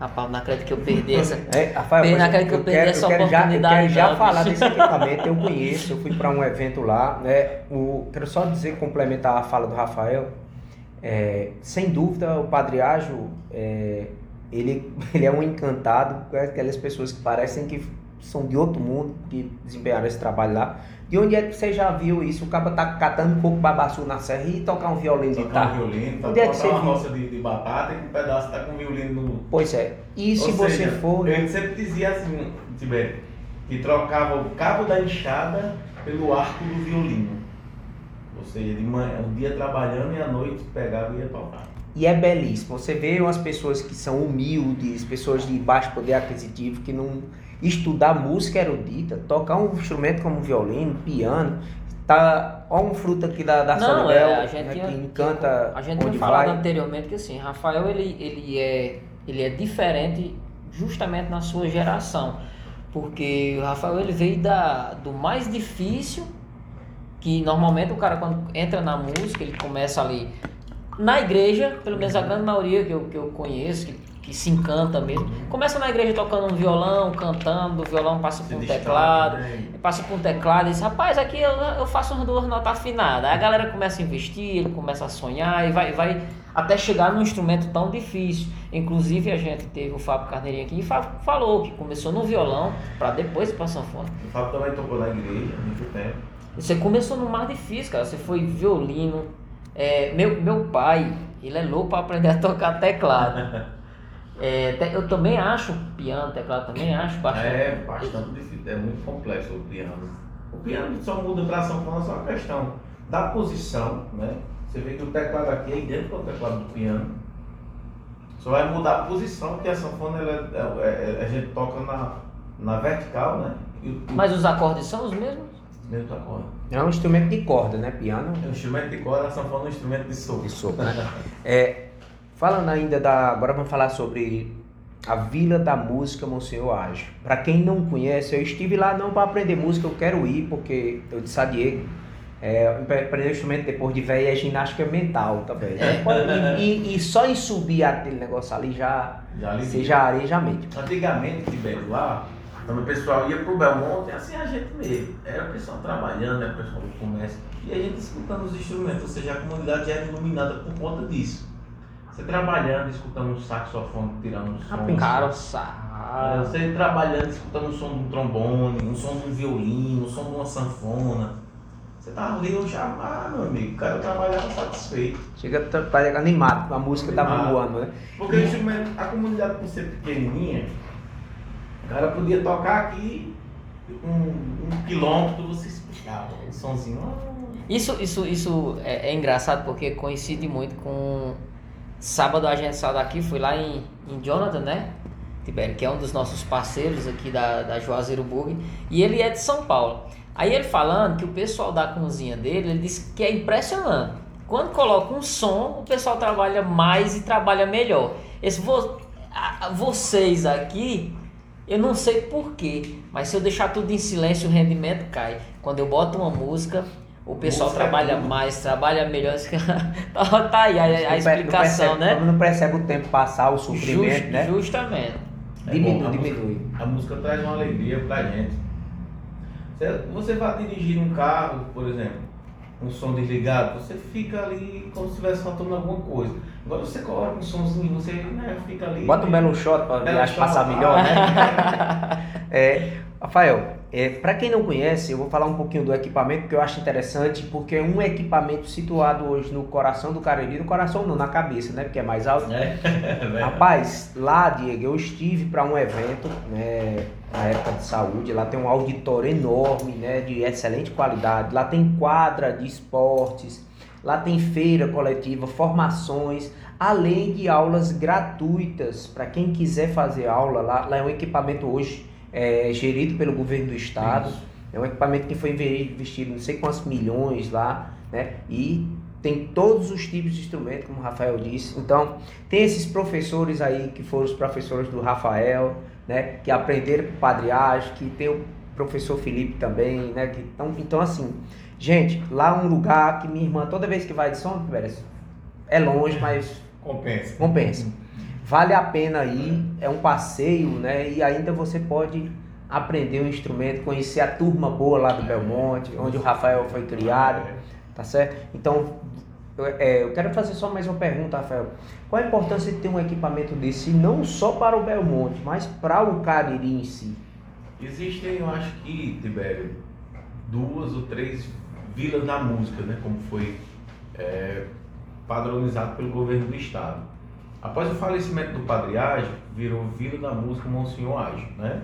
Rapaz, não acredito que eu perdi essa. É, Rafael, Pena mas que eu perdi quero, essa eu quero já, eu oportunidade, quero já não, falar bicho. desse equipamento, eu conheço, eu fui para um evento lá, né? O, quero só dizer, complementar a fala do Rafael. É, sem dúvida, o Padre Ágio, é, ele, ele é um encantado com aquelas pessoas que parecem que são de outro mundo, que desempenharam esse trabalho lá. De onde é que você já viu isso? O cara tá catando um pouco babaçu na serra e tocar um violino de Tocar guitarra. um violino, Onde é que você uma viu? roça de, de batata e um pedaço tá com um violino no... Pois é. E se Ou você seja, for. Eu sempre dizia assim, Tibério, que trocava o cabo da enxada pelo arco do violino. Ou seja, de manhã, o dia trabalhando e à noite pegava e ia tocar. E é belíssimo. Você vê umas pessoas que são humildes, pessoas de baixo poder aquisitivo, que não estudar música erudita, tocar um instrumento como violino, piano, tá ó um fruto aqui da, da Não, Solibel, é, a gente né, tinha- que encanta A gente tinha falado vai. anteriormente que assim, Rafael ele, ele, é, ele é diferente justamente na sua geração. Porque o Rafael ele veio da, do mais difícil, que normalmente o cara quando entra na música, ele começa ali na igreja, pelo menos a grande maioria que eu, que eu conheço, que, que se encanta mesmo, começa na igreja tocando um violão, cantando, do violão passa por um teclado, passa por um teclado e diz, rapaz, aqui eu, eu faço umas duas notas afinadas. Aí a galera começa a investir, ele começa a sonhar e vai, vai até chegar num instrumento tão difícil. Inclusive a gente teve o Fábio Carneirinho aqui e fa- falou que começou no violão para depois ir pra sanfona. O Fábio também tocou na igreja há muito tempo. Você começou no mais difícil, cara. Você foi violino. É, meu, meu pai, ele é louco para aprender a tocar teclado. É, te- eu também acho piano, teclado também acho bastante. É bastante difícil, é muito complexo o piano. O piano só muda para sanfona só a questão da posição, né? Você vê que o teclado aqui é idêntico ao teclado do piano. Só vai mudar a posição, porque a sanfona ela, é- é- a gente toca na, na vertical, né? E o, o Mas os acordes são os mesmos? mesmo acorde. É um instrumento de corda, né? Piano É um instrumento de corda, a sanfona é um instrumento de sopro. de sopro, né? É, falando ainda da. Agora vamos falar sobre a Vila da Música Monsenhor Ágio. Para quem não conhece, eu estive lá não para aprender música, eu quero ir, porque eu disse a Diego. É, aprender instrumento depois de velho é ginástica mental também. né? E, e- e só em subir aquele negócio ali já, Já você já areja a mente. Antigamente, Tibério, lá, quando o pessoal ia pro Belmonte, assim a gente mesmo. Era o pessoal trabalhando, era o pessoal do comércio. E a gente escutando os instrumentos, ou seja, a comunidade já era iluminada por conta disso. Você trabalhando, escutando um saxofone, tirando um som. Cara, o É, Você trabalhando, escutando o som de um trombone, um som de um violino, um som de uma sanfona. Você tava ali, eu já, ah, meu amigo, o cara trabalhava satisfeito. Chega tá- tá animado, a música tá Animado. voando, né? Porque instrumento, a comunidade por ser pequenininha, o cara podia tocar aqui um, um quilômetro, você escutava o sonzinho. ah, Isso, isso, isso é, é engraçado porque coincide muito com sábado a gente saiu daqui, fui lá em, em Jonathan, né? Tibério, que é um dos nossos parceiros aqui da, da Juazeiro Bug, e ele é de São Paulo. Aí ele falando que o pessoal da cozinha dele, ele disse que é impressionante. Quando coloca um som, o pessoal trabalha mais e trabalha melhor. Esse vo, a- vocês aqui Eu não sei porquê, mas se eu deixar tudo em silêncio, o rendimento cai. Quando eu boto uma música, o pessoal trabalha tudo. mais, trabalha melhor. tá, tá aí a, a per- não explicação, percebe- né? Não percebe o tempo passar, o sofrimento, Just- né? Justamente. É Diminui, bom, a diminui. Música, a música traz uma alegria pra gente. Você, você vai dirigir um carro, por exemplo, um som desligado, você fica ali como se estivesse faltando alguma coisa. Agora você coloca um somzinho, você né, fica ali. Bota um belo shot para passar melhor, né? É, Rafael, é, para quem não conhece, eu vou falar um pouquinho do equipamento que eu acho interessante, porque é um equipamento situado hoje no coração do Cariri, no coração não, na cabeça, né? Porque é mais alto. É, é. Rapaz, lá, Diego, eu estive para um evento, né, na época de saúde, lá tem um auditório enorme, né, de excelente qualidade, lá tem quadra de esportes, lá tem feira coletiva, formações, além de aulas gratuitas para quem quiser fazer aula lá, lá é um equipamento hoje é, gerido pelo governo do estado, Isso. é um equipamento que foi investido não sei quantos milhões lá, né? E tem todos os tipos de instrumento, como o Rafael disse. Então, tem esses professores aí que foram os professores do Rafael, né? Que aprenderam com o Padre Age, que tem o professor Felipe também, né? Que, então, então, assim, gente, lá é um lugar que minha irmã, toda vez que vai de São Pérez, é longe, mas Compensa. compensa. Vale a pena ir, é um passeio, né? E ainda você pode aprender um instrumento, conhecer a turma boa lá do Belmonte, onde o Rafael foi criado, tá certo? Então, eu, é, eu quero fazer só mais uma pergunta, Rafael. Qual a importância de ter um equipamento desse, não só para o Belmonte, mas para o Cariri em si? Existem, eu acho que, Tibério, duas ou três vilas da música, né? Como foi é, padronizado pelo governo do estado. Após o falecimento do Padre Ágio, virou Vila da Música Monsenhor Ágio, né?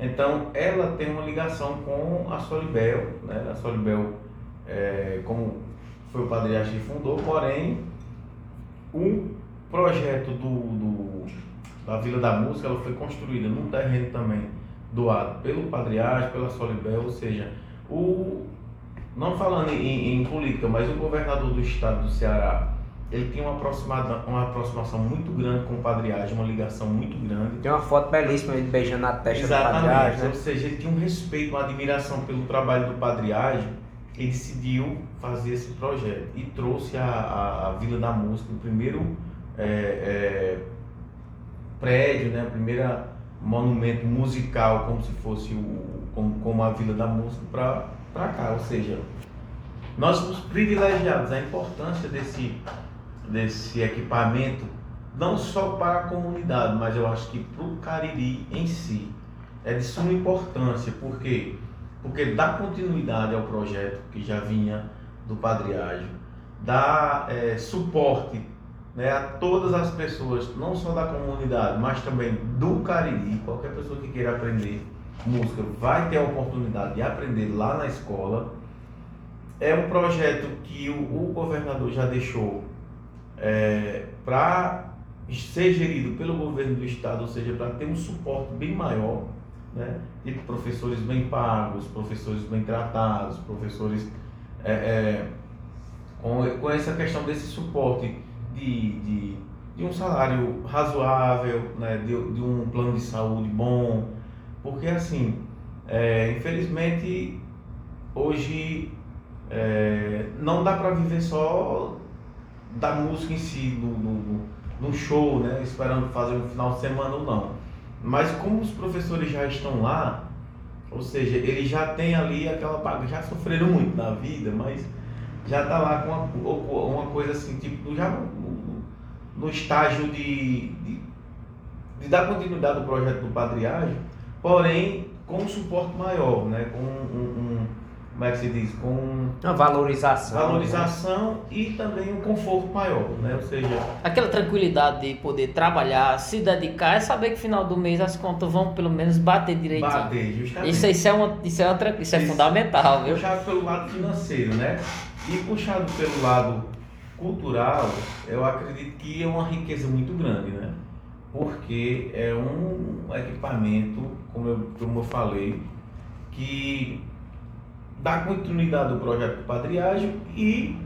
Então, ela tem uma ligação com a Solibel, né? A Solibel, é, como foi o Padre Ágio que fundou, porém, o projeto do, do- da Vila da Música, ela foi construída num terreno também doado pelo Padre Ágio, pela Solibel, ou seja, o, não falando em, em política, mas o governador do estado do Ceará, ele tinha uma, aproximada, uma aproximação muito grande com o Padre Ágio, uma ligação muito grande. Tem uma foto belíssima ele beijando a testa do Exatamente, Age, né? ou seja, ele tinha um respeito, uma admiração pelo trabalho do Padre Ágio, ele decidiu fazer esse projeto e trouxe a, a, a Vila da Música, o primeiro é, é, prédio, né, o primeiro monumento musical, como se fosse o, como, como a Vila da Música, para cá, ou seja, nós somos privilegiados, a importância desse, desse equipamento, não só para a comunidade, mas eu acho que para o Cariri em si, é de suma importância, por quê? Porque dá continuidade ao projeto que já vinha do Padre Ágio, dá eh, suporte né, a todas as pessoas, não só da comunidade, mas também do Cariri, qualquer pessoa que queira aprender música vai ter a oportunidade de aprender lá na escola. É um projeto que o, o governador já deixou para ser gerido pelo governo do estado, ou seja, para ter um suporte bem maior, né? Tipo professores bem pagos, professores bem tratados, professores é, é, com, com essa questão desse suporte de, de, de um salário razoável, né? de, de um plano de saúde bom, porque assim, é, infelizmente hoje é, não dá para viver só da música em si, do, do show, né? Esperando fazer um final de semana ou não. Mas como os professores já estão lá, ou seja, eles já têm ali aquela paga, já sofreram muito na vida, mas já está lá com uma, uma coisa assim, tipo, já no, no estágio de, de, de dar continuidade ao projeto do Padriagem, porém com um suporte maior, né? Com um, um como é que se diz? Com Uma valorização. né? valorização e também um conforto maior, né? Ou seja, Aquela tranquilidade de poder trabalhar, se dedicar, é saber que final do mês as contas vão pelo menos bater direitinho. bater justamente. Isso, isso é, uma, isso é, outra, isso é Isso. fundamental, viu? Puxado pelo lado financeiro, né? E puxado pelo lado cultural, eu acredito que é uma riqueza muito grande, né? Porque é um equipamento, como eu, como eu falei, que dá continuidade ao projeto do Padriagem e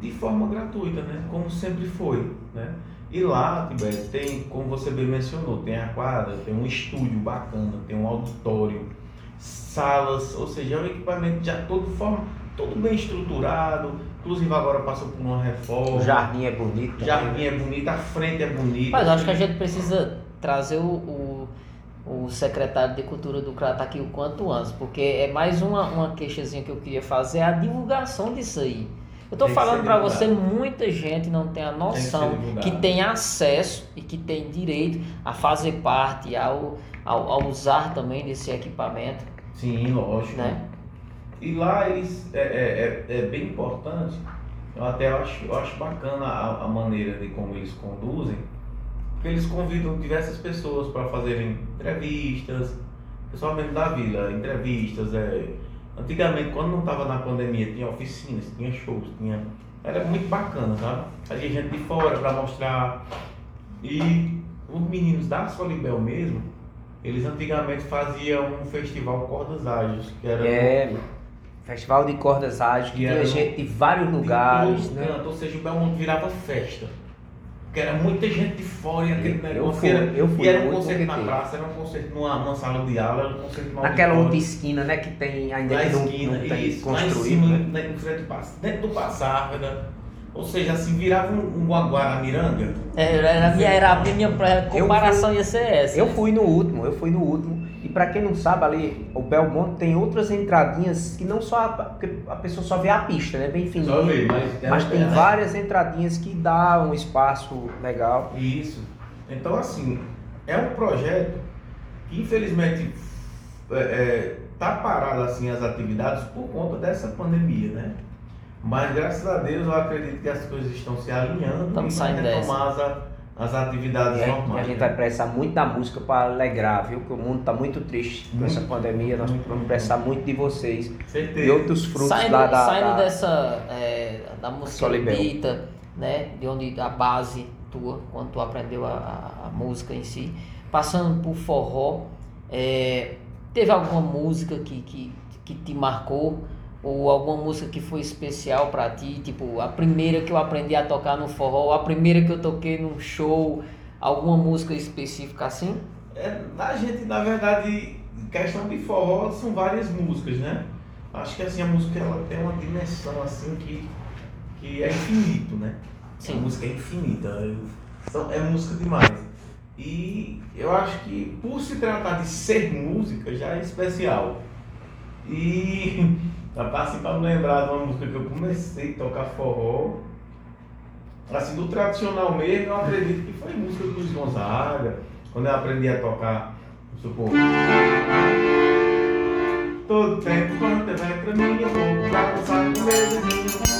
de forma gratuita, né? Como sempre foi, né? E lá, Tibete, tem, como você bem mencionou, tem a quadra, tem um estúdio bacana, tem um auditório, salas, ou seja, é um equipamento já todo forma, todo bem estruturado, inclusive agora passou por uma reforma. O jardim é bonito. O jardim é bonito, a frente é bonita. Mas eu acho que a gente precisa trazer o, o, o secretário de Cultura do Crato aqui o quanto antes, porque é mais uma, uma queixazinha que eu queria fazer, é a divulgação disso aí. Eu que falando para você, muita gente não tem a noção Tem que que, tem acesso e que tem direito a fazer parte, ao, ao, ao usar também desse equipamento, Sim, lógico. né? E lá eles é, é, é, é bem importante, eu até acho, eu acho bacana a, a maneira de como eles conduzem, porque eles convidam diversas pessoas para fazerem entrevistas, pessoal mesmo da vila, entrevistas, é, antigamente quando não estava na pandemia tinha oficinas, tinha shows, tinha. Era muito bacana, sabe? Havia gente de fora para mostrar. E os meninos da Solibel mesmo, eles antigamente faziam um festival Cordas Ágeis, que era É, Festival de Cordas Ágeis, que tinha gente de vários de lugares, todo né? canto, ou seja, o Belmonte virava festa. Porque era muita gente de fora e aquele Eu negócio. fui, era, eu fui e era um concerto na praça, era um concerto numa, numa sala de aula, era um concerto numa Naquela auditório, outra esquina, né, que tem ainda na que não, esquina, não tem isso, lá em construído, cima, né? né, do dentro do Passárgada. Ou seja, assim, virava um, um Guaguaramiranga. É, era a minha, era a minha Eu comparação ia ser essa. Eu fui no último, eu fui no último. E pra quem não sabe, ali, o Belmonte tem outras entradinhas que não só. a- Porque a pessoa só vê a pista, né? Bem fininha. Só veio, mas, Mas tem é, várias entradinhas que dá um espaço legal. Isso. Então, assim, é um projeto que infelizmente é, tá parado assim as atividades por conta dessa pandemia, né? Mas graças a Deus eu acredito que as coisas estão se alinhando Estamos e vai retomar as, as atividades E aí, normais. a gente né? vai precisar muito da música para alegrar, viu? Que o mundo tá muito triste com Muito, essa pandemia. Nós muito, vamos precisar muito de vocês. e Certeza. outros frutos saindo, lá da. saindo da- dessa é, da música erudita, né, de onde a base tua, quando tu aprendeu a, a- a música em si, passando por forró, é, teve alguma música que, que, que te marcou ou alguma música que foi especial pra ti, tipo a primeira que eu aprendi a tocar no forró, a primeira que eu toquei num show, alguma música específica assim? É, a gente, na verdade, questão de forró são várias músicas, né? Acho que assim, a música ela tem uma dimensão assim que, que é infinito, né? Sim. A música é infinita. Então, é música demais. E eu acho que por se tratar de ser música já é especial. E assim, para me lembrar de uma música que eu comecei a tocar forró, assim, do tradicional mesmo, eu acredito que foi música do Luiz Gonzaga, quando eu aprendi a tocar, vamos supor. Todo tempo quando vai pra mim, eu vou pra dançar com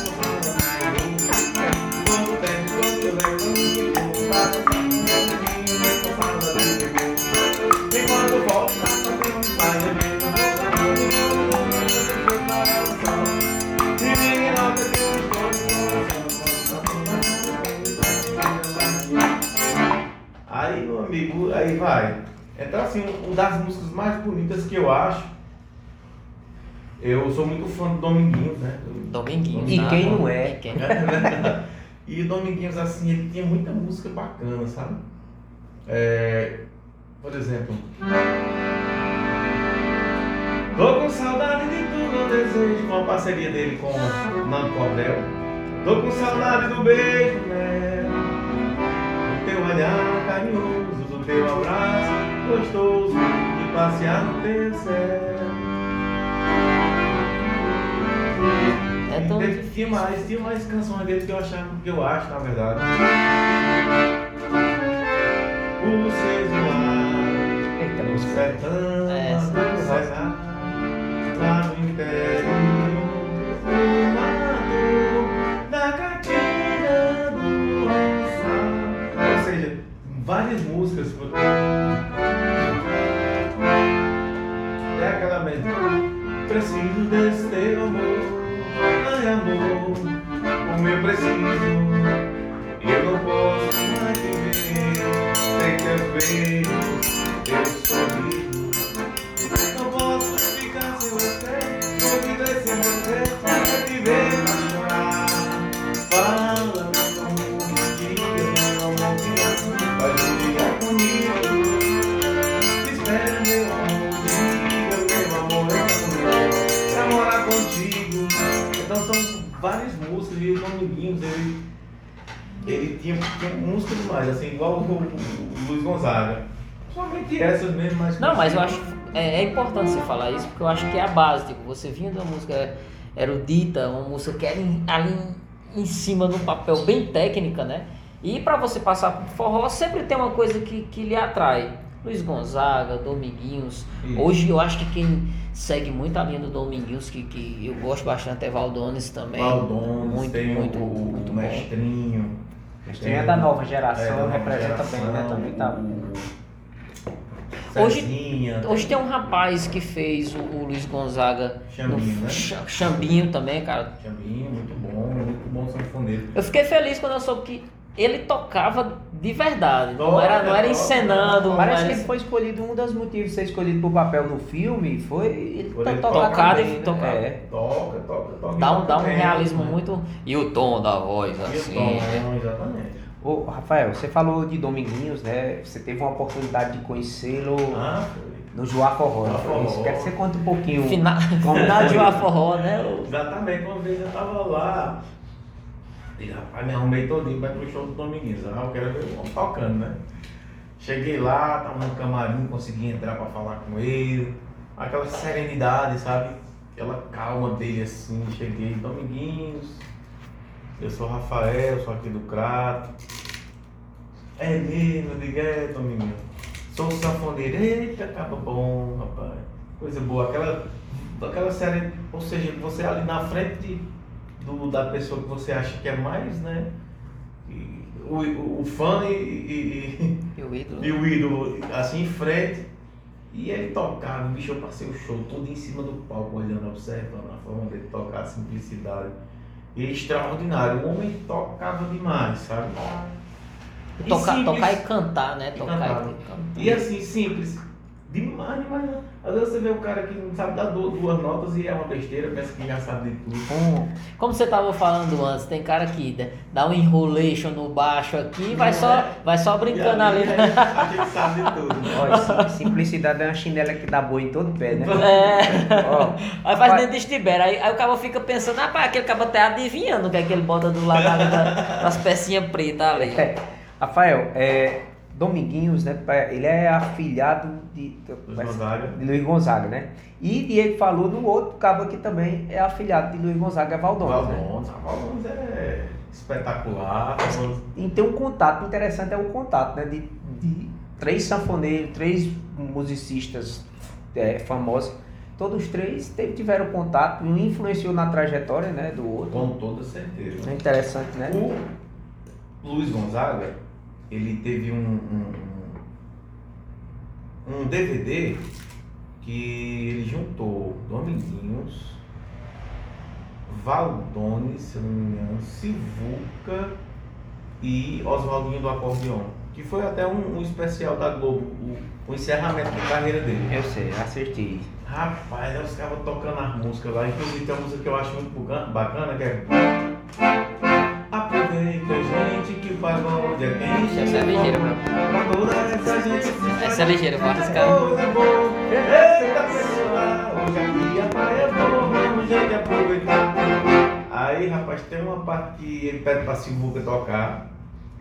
aí vai. Então, assim, uma das músicas mais bonitas que eu acho. Eu sou muito fã do Dominguinhos, né? Dominguinhos. E tá? quem não é? E quem- e o Dominguinhos, assim, ele tinha muita música bacana, sabe? É, por exemplo. Tô com saudade de tudo, eu desejo. Com a parceria dele com o Nando Cordel. Tô com saudade do beijo, né? Do teu olhar carinhoso, teu abraço gostoso, de passear no teu céu. É tão tinha mais, tinha mais canções dele que eu achava, que eu acho, na verdade. O cesuar, Eita, o sertão, É, do Ceará, lá no interior, várias músicas. É aquela mesma. Preciso desse teu amor, ai amor, como eu preciso. Eu não posso mais viver sem teus beijos, teu sorriso. Não posso ficar sem você, vou viver sem você, para te ver pra chorar. Fala tinha, tinha música demais, assim, igual o, o, o Luiz Gonzaga. Somente essas mesmo, mas. Não, mas eu acho é, é importante você falar isso, porque eu acho que é a base. Tipo, você vinha de uma música erudita, uma música que era em- ali em, em cima no papel bem técnica, né? E pra você passar por forró, sempre tem uma coisa que, que lhe atrai. Luiz Gonzaga, Dominguinhos. Isso. Hoje eu acho que quem segue muito a linha do Dominguinhos, que, que eu gosto bastante, é Valdones também. Valdones, muito, tem muito, o, o muito bom. Tem é da nova geração, É, da nova representa geração, bem, né? Também tá. Hoje- Hoje tem um rapaz que fez o, o Luiz Gonzaga Chambinho, no né? Ch- Chambinho também, cara. Chambinho, muito bom, muito bom sanfoneiro. Eu fiquei feliz quando eu soube que ele tocava de verdade. Não era, não era encenando. Parece não que ele foi escolhido, um dos motivos de ser escolhido pro papel no filme foi ele to- ele tocar tocar também, e né? tocar. É. Toca, toca, toca. Dá um, dá um bem, realismo né? muito. E o tom da voz, E o assim. tom, né? exatamente. Ô, Rafael, você falou de Dominguinhos, né? Você teve uma oportunidade de conhecê-lo Ah, no Joá Forró. Joá. Quero que você conte um pouquinho. Final, Como foi? uma forró, né? Exatamente, uma vez eu tava lá. E rapaz, me arrumei todinho pra ir pro show do Dominguinhos. Ah, eu quero ver o homem tocando, né? Cheguei lá, tava no camarim, consegui entrar pra falar com ele. Aquela serenidade, sabe? Aquela calma dele assim. Cheguei, Dominguinhos. Eu sou Rafael, sou aqui do Crato. É mesmo, eu digo, é, Dominguinho. Sou o sanfoneiro. Eita, acaba bom, rapaz. Coisa boa. Aquela, aquela série, ou seja, você ali na frente de- do, da pessoa que você acha que é mais, né? E o, o, fã e, e, E o ídolo. e, e o ídolo assim em frente. E ele tocava, bicho, eu passei o show todo em cima do palco, olhando, observando a forma dele tocar, a simplicidade. E extraordinário. O homem tocava demais, sabe? E Tocar, simples. tocar e cantar, né? E Tocar cantar. e cantar. E assim, simples. Demais, demais. Às vezes você vê um cara que não sabe dar du- duas notas e é uma besteira, pensa que já sabe de tudo. Um, Como você tava falando antes, tem cara que dá- dá um enrolation no baixo aqui e vai só, vai só brincando ali. né? A gente sabe de tudo. né? ó, simplicidade é uma chinela que dá boi em todo pé, né? É. Ó, Aí faz dentro de. Aí, aí o cara fica pensando, rapaz, aquele cara até adivinhando o que é que ele bota do lado da- das pecinhas pretas ali. É, Rafael, é, Dominguinhos, né? Ele é afilhado de, Luiz Gonzaga. de Luiz Gonzaga, né? E ele falou no outro cabo que também é afilhado de Luiz Gonzaga, é Valdones, né? Valdones. A Valdones é espetacular. Valdones- E tem um contato interessante, é o contato, né? De, de três sanfoneiros, três musicistas é, famosos. Todos os três tiveram contato, um influenciou na trajetória, né? Do outro. Com toda certeza. É interessante, né? O Luiz Gonzaga, ele teve um, um, um DVD que ele juntou Dominguinhos, Valdones, se não me engano, Sivuca e Oswaldinho do Acordeon. Que foi até um, um especial da Globo, o, o encerramento da carreira dele. Eu sei, acertei. Rapaz, aí os caras tocando as músicas lá. Inclusive tem uma música que eu acho muito bacana, que é. Aproveita, gente, que o pagode é quente. Essa é ligeira, bro. Pra toda essa gente se Essa é ligeira, arriscar. Coisa boa. Eita, pessoal, hoje aqui a praia é boa, vamos gente aproveitar. Aí, rapaz, tem uma parte que ele pede pra Sivuca tocar.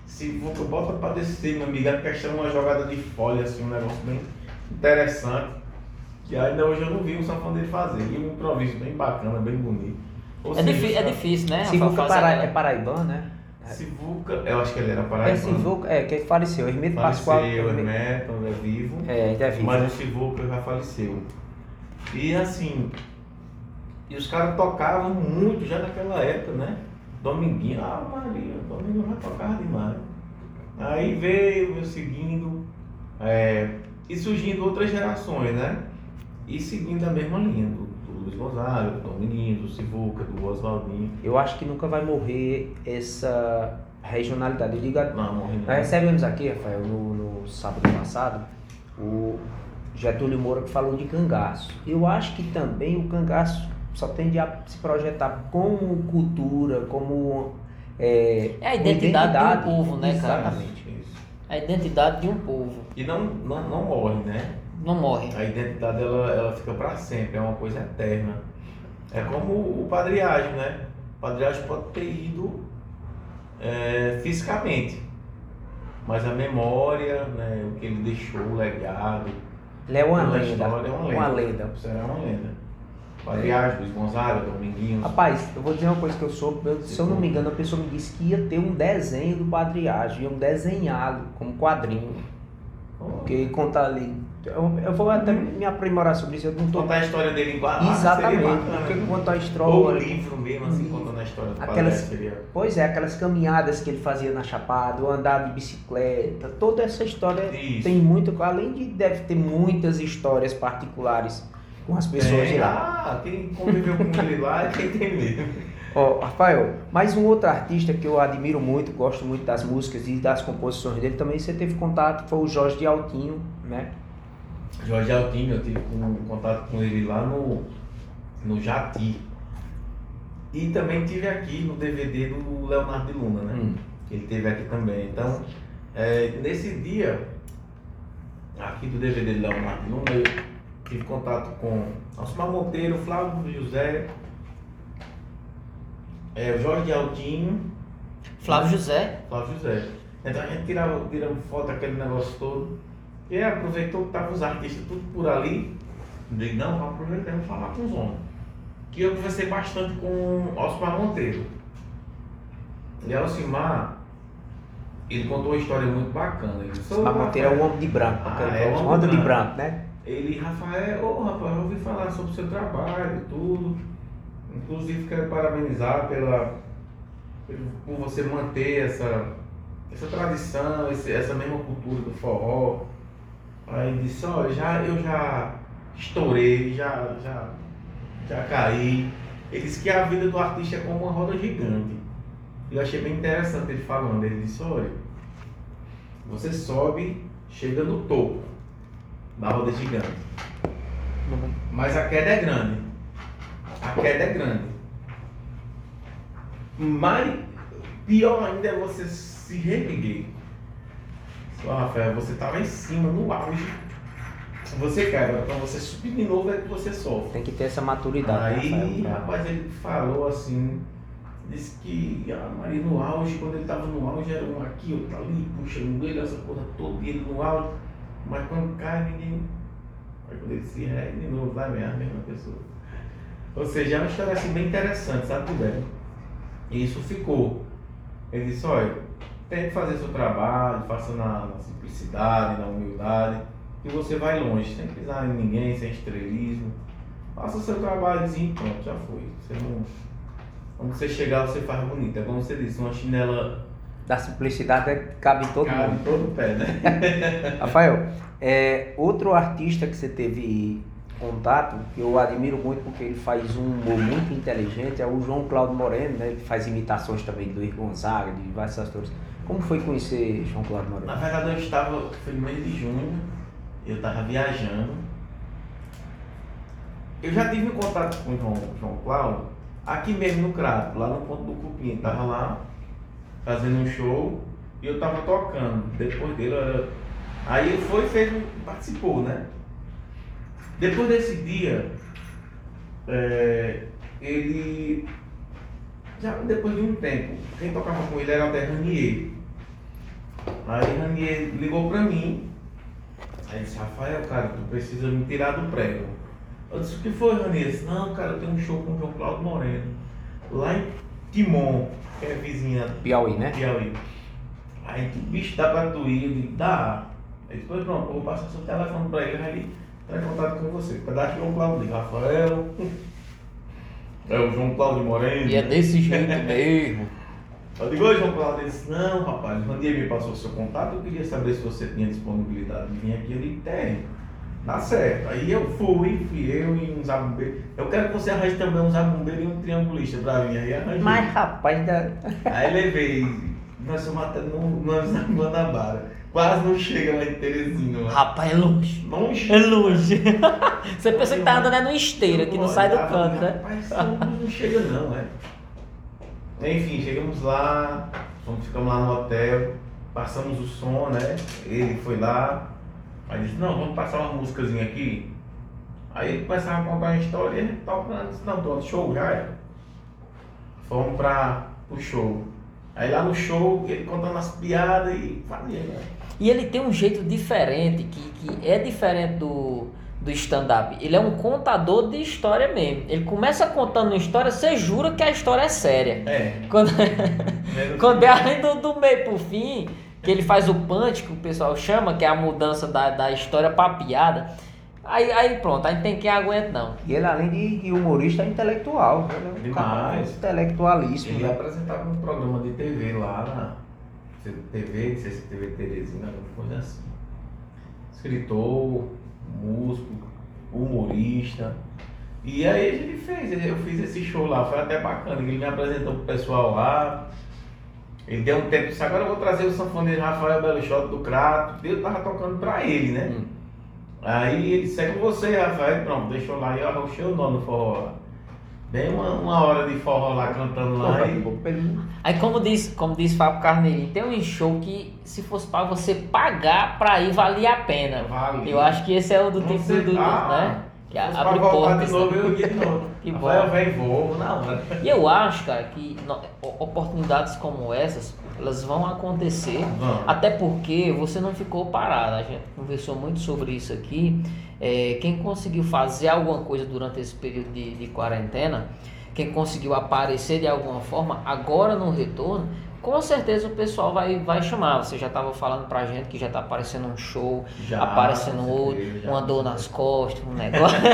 Sivuca bota pra descer, meu amigo. A questão é uma jogada de folha, assim, um negócio bem interessante. Que ainda hoje eu não vi o sanfoneiro fazer. E um improviso bem bacana, bem bonito. Ou É, seja, difí- é difícil, né? Sivuca para, é paraibano, né? Sivuca, eu acho que ele era É paraibano. Sivuca, é, que faleceu, Hermeto Pascoal. Faleceu, Hermeto, é vivo. É, ainda é vivo. Mas o Sivuca já faleceu. E assim, e os caras tocavam muito já naquela época, né? Dominguinho, ah Maria, Domingo já tocava demais. Aí veio, veio seguindo, é, e surgindo outras gerações, né? E seguindo a mesma linha, do Luiz Gonzaga, do Dominguinho, do Sivuca, do Oswaldinho. Eu acho que nunca vai morrer essa regionalidade. Eu digo, Não, morri nós recebemos aqui, Rafael, no, no sábado passado, o Getúlio Moura que falou de cangaço. Eu acho que também o cangaço só tende a se projetar como cultura, como é, É a identidade de um povo, né, cara? Exatamente. Isso. A identidade de um povo. E não, não, não morre, né? Não morre. A identidade ela, ela fica para sempre, é uma coisa eterna. É como o padreagem, né? O padreagem pode ter ido é, fisicamente. Mas a memória, né, o que ele deixou, o legado, Ele é uma lenda. história é uma lenda. Uma lenda. Isso era uma lenda. Padre Ágio, Luiz Gonzaga, Dominguinhos. Rapaz, eu vou dizer uma coisa que eu eu- se eu não me engano, a pessoa me disse que ia ter um desenho do Padre iam desenhado como quadrinho. Porque conta ali. Eu, eu vou até me aprimorar sobre isso, eu não tô. Contar a história dele em quadrinhos. Exatamente, seria bacana, porque né? conta a Ou o história. livro mesmo, assim, contando a história do Aquelas- seria... Pois é, aquelas caminhadas que ele fazia na Chapada, o andar de bicicleta, toda essa história Isso. tem muito. Além de deve ter muitas histórias particulares com as pessoas Tem, lá. ah, quem conviveu com ele lá é quem tem mesmo. Ó, Rafael, mais um outro artista que eu admiro muito, gosto muito das músicas e das composições dele, também você teve contato, foi o Jorge de Altinho, né? Jorge Altinho, eu tive com- contato com ele lá no, no Jati. E também tive aqui no DVD do Leonardo de Luna, né? Hum. Que ele teve aqui também. Então, é, nesse dia, aqui do DVD do Leonardo de Luna, eu tive contato com Alcimar Monteiro, Flávio José, é, o Jorge Altinho, Flávio José. Flávio José. Então a gente tirava, tirava foto, aquele negócio todo. E aproveitou que estavam os artistas tudo por ali. Digo, não, vamos aproveitar e vamos falar com os homens. E eu conversei bastante com o Osmar Monteiro. E Alcimar, ele contou uma história muito bacana. Ele disse, "Ô, Mas Monteiro é um homem de branco, Ah, é um homem de branco. né? ele, Rafael, ô Rafael, eu ouvi falar sobre o seu trabalho e tudo. Inclusive quero parabenizar pela, por você manter essa, essa tradição, essa mesma cultura do forró. Aí disse, olha, já, eu já estourei, já, já, já caí. Ele disse que a vida do artista é como uma roda gigante. Eu achei bem interessante ele falando. Ele disse, olha, você sobe, chega no topo da roda gigante. Mas a queda é grande. A queda é grande. Mas pior ainda é você se reerguer. Rafael, você tá lá em cima, no auge. Você agora pra você subir de novo é que você sofre. Tem que ter essa maturidade. Aí, Rafael, pra- rapaz, ele falou assim, disse que a Maria no auge, quando ele tava no auge, era um aqui, outro ali, puxando ele, essa coisa toda, e ele no auge. Mas quando cai, ninguém. Aí quando ele se ergue de novo, vai mesmo, a mesma pessoa. Ou seja, é uma história assim bem interessante, sabe, velho? E isso ficou. Ele disse, olha, tente fazer seu trabalho, faça na, na simplicidade, na humildade, que você vai longe, sem pisar em ninguém, sem estrelismo. Faça seu trabalhozinho pronto, já foi. Você não. Quando você chegar, você faz bonito. É como você disse, uma chinela Da simplicidade é que cabe em todo cabe mundo. em todo o pé, né? Rafael, é, outro artista que você teve contato, que eu admiro muito porque ele faz um humor muito inteligente, é o João Cláudio Moreno, né? Ele faz imitações também do Luiz Gonzaga, de vários atores. Como foi conhecer João Cláudio Na Moreno? verdade, eu estava, foi no mês de junho, eu estava viajando. Eu já tive um contato com o João, João Cláudio, aqui mesmo no Crato, lá no ponto do Cupim. Estava lá, fazendo um show, e eu estava tocando. Depois dele, aí ele foi e fez, participou, né? Depois desse dia, é, ele, já depois de um tempo, quem tocava com ele era o Ranier. Aí Ranier ligou pra mim. Aí disse, Rafael, cara, tu precisa me tirar do prego. Eu disse, o que foi, Ranier? Disse, não, cara, eu tenho um show com o João Cláudio Moreno. Lá em Timon, que é vizinha Piauí, né? Piauí. Aí, tu, bicho, dá pra tu ir? Eu digo, dá. Aí depois, pronto, eu vou passar seu telefone pra ele, aí ele entrar em contato com você. Pedaço João Cláudio, Rafael. É o João Cláudio Moreno. E é desse jeito mesmo. Eu digo, João Cláudio, ele disse, não rapaz, quando ele me passou o seu contato, eu queria saber se você tinha disponibilidade de vir aqui, eu digo, tem, dá certo. Aí eu fui, fui eu e um zabumbeiro. Eu quero que você arranje também um zabumbeiro e um triangulista pra mim, aí arranjei. Mas rapaz, ainda. Aí levei, nós somos até no, nós na Guanabara, quase não chega lá em Teresina. lá. Rapaz, é longe. Longe. É longe. Você pensa que tá andando é no esteira, que não sai do canto, né? Rapaz, não chega não, né? Enfim, chegamos lá, ficamos lá no hotel, passamos o som, né? Ele foi lá, aí disse, não, vamos passar uma músicazinha aqui. Aí ele começava a contar uma história e ele disse, não, pronto, show já é. Fomos para o show. Aí lá no show, ele contando as piadas e fazia, né? E ele tem um jeito diferente, que, que é diferente do, do stand-up. Ele é um contador de história mesmo. Ele começa contando uma história, você jura que a história é séria. É. Quando, Menos- quando é além do, do meio pro fim, que ele faz o punch, que o pessoal chama, que é a mudança da, da história pra piada. Aí, aí pronto, aí não tem quem aguenta não. E ele, além de, humorista, é intelectual. né? Ele é um Demais. cara intelectualíssimo. Ele né? apresentava um programa de TV lá na TV, não sei se TV Teresina, alguma coisa assim. Escritor, músico, humorista. E aí a gente fez, eu fiz esse show lá, foi até bacana, ele me apresentou pro pessoal lá. Ele deu um tempo, disse, agora eu vou trazer o sanfoneiro Rafael Belo Shot do Crato. Eu tava tocando pra ele, né? Hum. Aí ele disse, é com você, Rafael. Pronto, deixou lá e eu arrochei o nome no forró lá. Dei uma, uma hora de forró lá cantando lá e. Aí como diz, como diz Fábio Carneirinho, tem um show que se fosse pra você pagar pra ir, valia a pena. Vale. Eu acho que esse é o do tipo do, do- ah, né? Que abre portas. de novo, eu de novo. Que bom. Rafael vem voo na hora. E eu acho, cara, que oportunidades como essas, elas vão acontecer. Vamos. Até porque você não ficou parado. A gente conversou muito sobre isso aqui. É, quem conseguiu fazer alguma coisa durante esse período de, de quarentena, quem conseguiu aparecer de alguma forma, agora no retorno, com certeza o pessoal vai, vai chamar. Você já estava falando pra gente que já tá aparecendo um show, Já, aparecendo outro, já, uma dor nas costas, um negócio.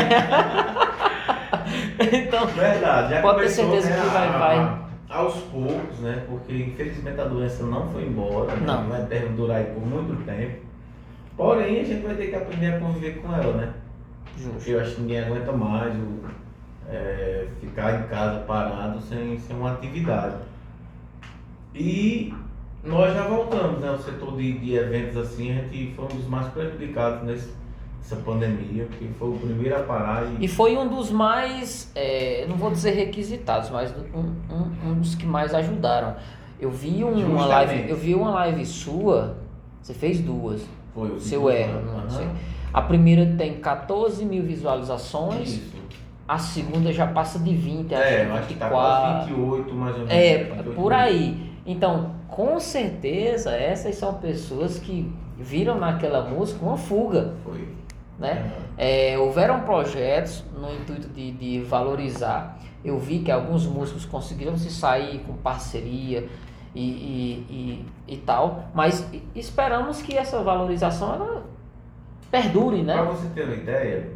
então, Verdade, já Pode ter certeza né, que vai- a- vai. Aos poucos, né? Porque infelizmente a doença não foi embora, né, Não. vai perdurar aí por muito tempo. Porém, a gente vai ter que aprender a conviver com ela, né? Porque eu acho que ninguém aguenta mais o, é, ficar em casa parado sem, sem uma atividade. E nós já voltamos, né? O setor de, de eventos assim, a gente foi um dos mais prejudicados nesse- nessa pandemia, porque foi o primeiro a parar e, E foi um dos mais, é, não vou dizer requisitados, mas um, um, um dos que mais ajudaram. Eu vi um- uma live, eu vi uma live sua, você fez duas, foi o seu erro, não Aham. sei. A primeira tem 14 mil visualizações, Isso. a segunda já passa de 20, acho É, eu acho que tá 24. quase 28 mais ou menos. É, 28 por aí. Então, com certeza, essas são pessoas que viram naquela música uma fuga, Foi. né? É, houveram projetos no intuito de, de valorizar. Eu vi que alguns músicos conseguiram se sair com parceria e, e, e, e tal, mas esperamos que essa valorização ela perdure, Para né? você ter uma ideia,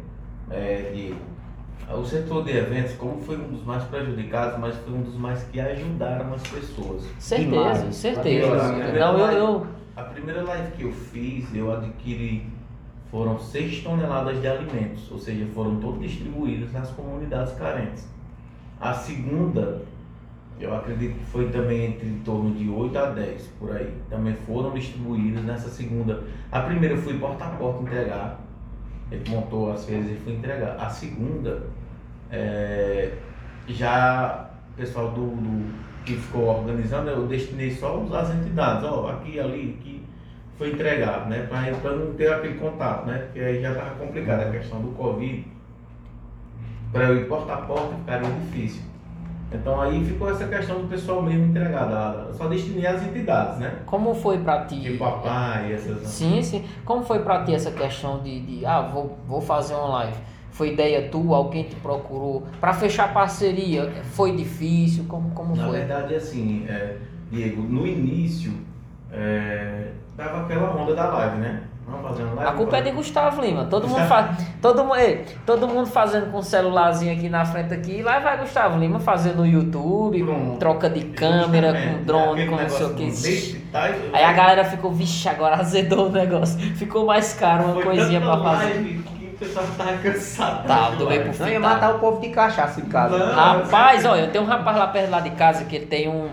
é, Diego, o setor de eventos, como foi um dos mais prejudicados, mas foi um dos mais que ajudaram as pessoas. Certeza, Demais. certeza. Demais. Não, eu, eu A primeira live que eu fiz, eu adquiri, foram 6 toneladas de alimentos, ou seja, foram todos distribuídos nas comunidades carentes. A segunda, eu acredito que foi também entre em torno de 8 a 10 por aí. Também foram distribuídos nessa segunda. A primeira eu fui porta a porta entregar. Ele montou as feiras e fui entregar. A segunda, é, já o pessoal do, do- que ficou organizando, eu destinei só as entidades, ó, aqui, ali, aqui, foi entregar, né? Para não ter aquele contato, né? Porque aí já estava complicado a questão do Covid. Para eu ir porta a porta ficaria difícil. Então aí ficou essa questão do pessoal mesmo entregar. Eu só destinei as entidades, né? como foi pra ti? Tipo papai, essas. Sim, sim. Como foi pra ti essa questão de, de ah, vou, vou fazer uma live? Foi ideia tua? Alguém te procurou? Pra fechar parceria, foi difícil? Como, como Na foi? verdade, assim, é, Diego, no início, é, dava aquela onda da live, né? A culpa é de Gustavo Lima. Todo mundo faz. Todo, mu- ei, todo mundo fazendo com um celularzinho aqui na frente aqui. Lá vai Gustavo Lima fazendo no YouTube, com troca de câmera, com drone, com não sei o que. Aí a galera ficou, vixe, agora azedou o negócio. Ficou mais caro uma foi coisinha pra fazer. o pessoal tava cansado. Tá, do meio pro. Não ia matar o povo de cachaça em casa. Não. Rapaz, olha, eu tenho um rapaz lá perto lá de casa que ele tem um.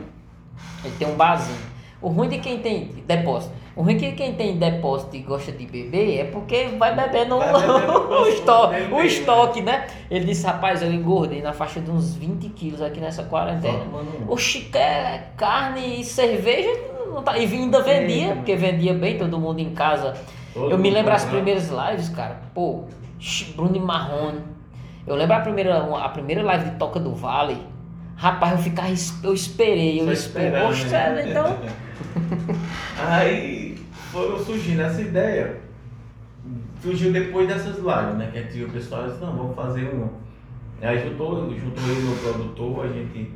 Ele tem um barzinho. O ruim de quem tem depósito. O ruim de quem tem depósito e gosta de beber é porque vai bebendo Vai estoque, o estoque, né? Ele disse, rapaz, eu engordei na faixa de uns 20 quilos aqui nessa quarentena. O chiqué, carne e cerveja, não tá, e ainda vendia, Eita. porque vendia bem, todo mundo em casa. todo Eu me lembro as primeiras lives, cara. Pô, Bruno e Marrone. Eu lembro a primeira, a primeira live de Toca do Vale. Rapaz, eu ficava, es- eu esperei, eu esperei. Poxa, né? então. Aí foram surgindo essa ideia. Surgiu depois dessas lives, né? Que a o pessoal disse, não, vamos fazer um. Aí juntou, juntou ele no produtor, a gente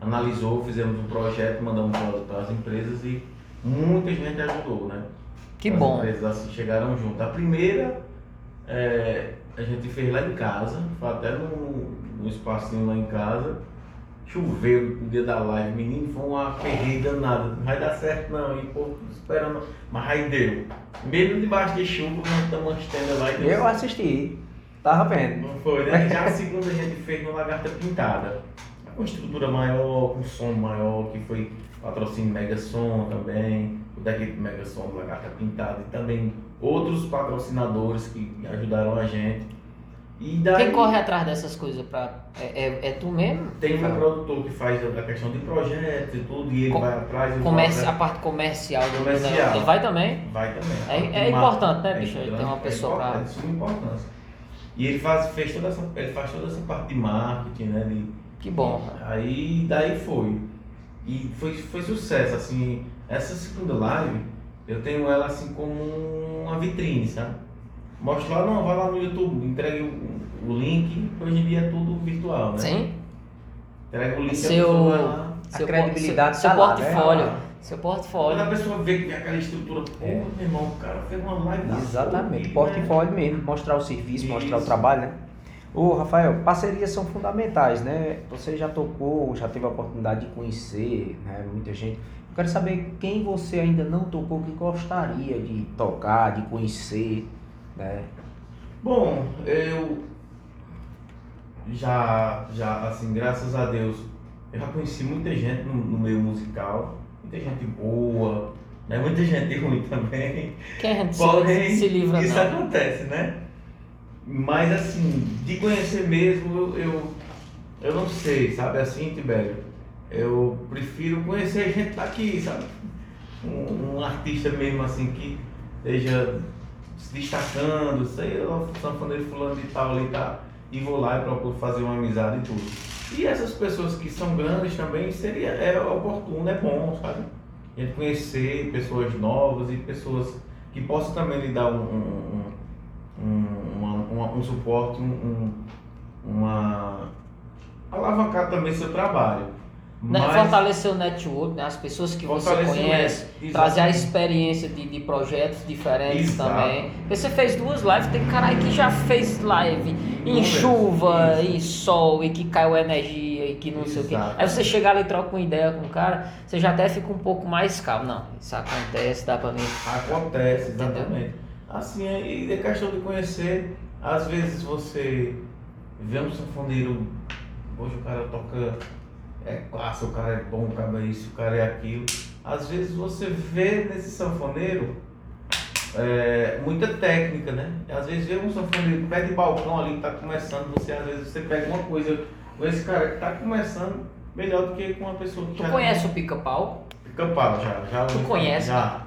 analisou, fizemos um projeto, mandamos para as empresas e muita gente ajudou, né? Que As bom. empresas assim chegaram junto. A primeira é, a gente fez lá em casa, foi até no, no espacinho lá em casa. Choveu no dia da live, menino, foi uma perreira danada. Não vai dar certo não, e pô, esperando. Mas aí deu. Mesmo debaixo de chuva, nós estamos tenda lá e deu Eu certo. assisti, tava vendo. Não foi, né? Já a segunda a gente fez no Lagarta Pintada. Com estrutura maior, com som maior, que foi patrocínio Mega Som também, o deck Mega Som do Lagarta Pintada e também outros patrocinadores que ajudaram a gente. E daí Quem corre atrás dessas coisas pra. É, é, é tu mesmo? tem um produtor que faz a questão de projetos e tudo, e ele Com- vai atrás e Comerci- a atrás. parte comercial Comercial. vai também? Vai também. É- A é importante, né, marketing bicho? é Ter uma pessoa pra- É de suma importância. E ele faz, fez toda essa, ele faz toda essa parte de marketing, né? De, Que bom. cara. Aí daí foi. E foi, foi sucesso, assim. Essa segunda live, eu tenho ela assim como uma vitrine, sabe? Mostro lá, não, vai lá no YouTube, entregue o, o link, hoje em dia é tudo virtual, né? Sim? Entrega o link, a Seu- pessoa lá. Seu, credibilidade seu, tá seu lá, né? portfólio. Lá. Seu Quando a portfólio. pessoa vê que tem aquela estrutura, pô, É. meu irmão, o cara fez uma live Exatamente, portfólio mesmo, mostrar o serviço, mostrar o Isso. trabalho, né? Ô Rafael, parcerias são fundamentais, né? Você já tocou, já teve a oportunidade de conhecer, né? Muita gente. Eu quero saber quem você ainda não tocou que gostaria de tocar, de conhecer, né? Bom, eu já, já, assim, graças a Deus, eu já conheci muita gente no, no meio musical, muita gente boa, né? muita gente ruim também. Quem se- Porém, se livra isso não. acontece, né? Mas assim, de conhecer mesmo, eu, eu, eu não sei, sabe assim, Tibério? Eu prefiro conhecer gente daqui, sabe? Um, um artista mesmo assim que esteja se destacando, sei lá, sanfoneiro fulano de tal ali tá, e vou lá e procuro fazer uma amizade e tudo. E essas pessoas que são grandes também seria é oportuno, é bom, sabe? A gente conhecer pessoas novas e pessoas que possam também lhe dar um, um, um, uma- uma- um suporte, um- uma alavancar também seu trabalho. Né, Mas- Fortalecer o network, né? as pessoas que você conhece, trazer a experiência de, de projetos diferentes Exato. também. Porque você fez duas lives, tem cara que já fez live em chuva, Isso. em sol, e que caiu energia, e que não sei o que. Exato. Aí você chega ali e troca uma ideia com o cara, você já até fica um pouco mais calmo. Não, isso acontece, dá pra mim. Acontece, Entendeu? exatamente. Assim, e é questão de conhecer. Às vezes você vê um sanfoneiro, hoje o cara toca, é classe, o cara é bom, o cara é isso, o cara é aquilo. Às vezes você vê nesse sanfoneiro é, muita técnica, né? Às vezes vê um sanfoneiro pé de balcão ali que tá começando, você às vezes você pega uma coisa com esse cara que tá começando melhor do que com uma pessoa que Tu já conhece o pica-pau? Pica-pau, já, já. Tu conhece, Já.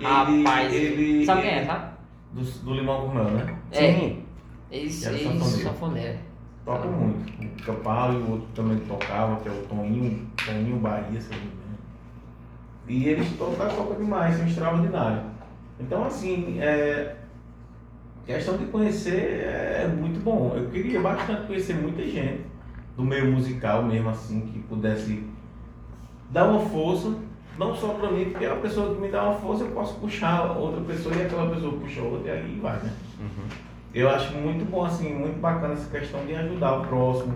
Rapaz, ele, sabe quem é, tá? Do, do Limão Mel, né? É, Sim. esse, esse sanfoneiro. sanfoneiro. Toca muito. O Pica-pau e o outro também tocava, que é o Toninho, Toninho Bahia, se eu não me engano. E eles tocam, tocam demais, são extraordinários. Então, assim, é, questão de conhecer é muito bom. Eu queria bastante conhecer muita gente do meio musical mesmo, assim, que pudesse dar uma força, não só pra mim, porque a pessoa que me dá uma força, eu posso puxar outra pessoa e aquela pessoa puxa outra e aí vai, né? Eu acho muito bom, assim, muito bacana essa questão de ajudar o próximo.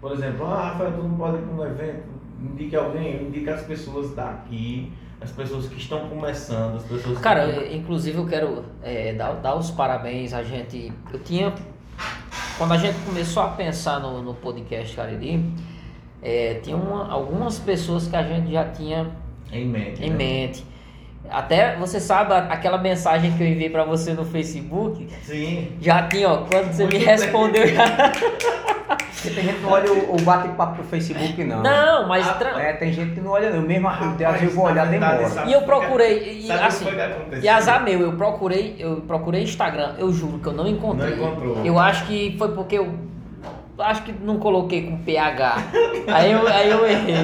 Por exemplo, ah, Rafael, tu não pode ir para um evento, indique alguém, indique as pessoas daqui, as pessoas que estão começando, as pessoas que... Cara, eu- inclusive eu quero é, dar, dar os parabéns a gente. Eu tinha. Quando a gente começou a pensar no, no podcast Cariri, é, tinha uma- algumas pessoas que a gente já tinha em mente. em né? mente. Até você sabe aquela mensagem que eu enviei pra você no Facebook, Sim. já tinha, ó, quando você me Muito respondeu já. Porque tem gente que não olha o, o bate-papo do Facebook, não. Não, mas Ah, tra- É, tem gente que não olha, não. Mesmo às vezes eu vou na olhar, demora. E eu procurei, e, assim? E azar meu, eu procurei, eu procurei Instagram, eu juro que eu não encontrei. Não encontrou. Eu acho que foi porque eu acho que não coloquei com PH. Aí eu, aí eu errei.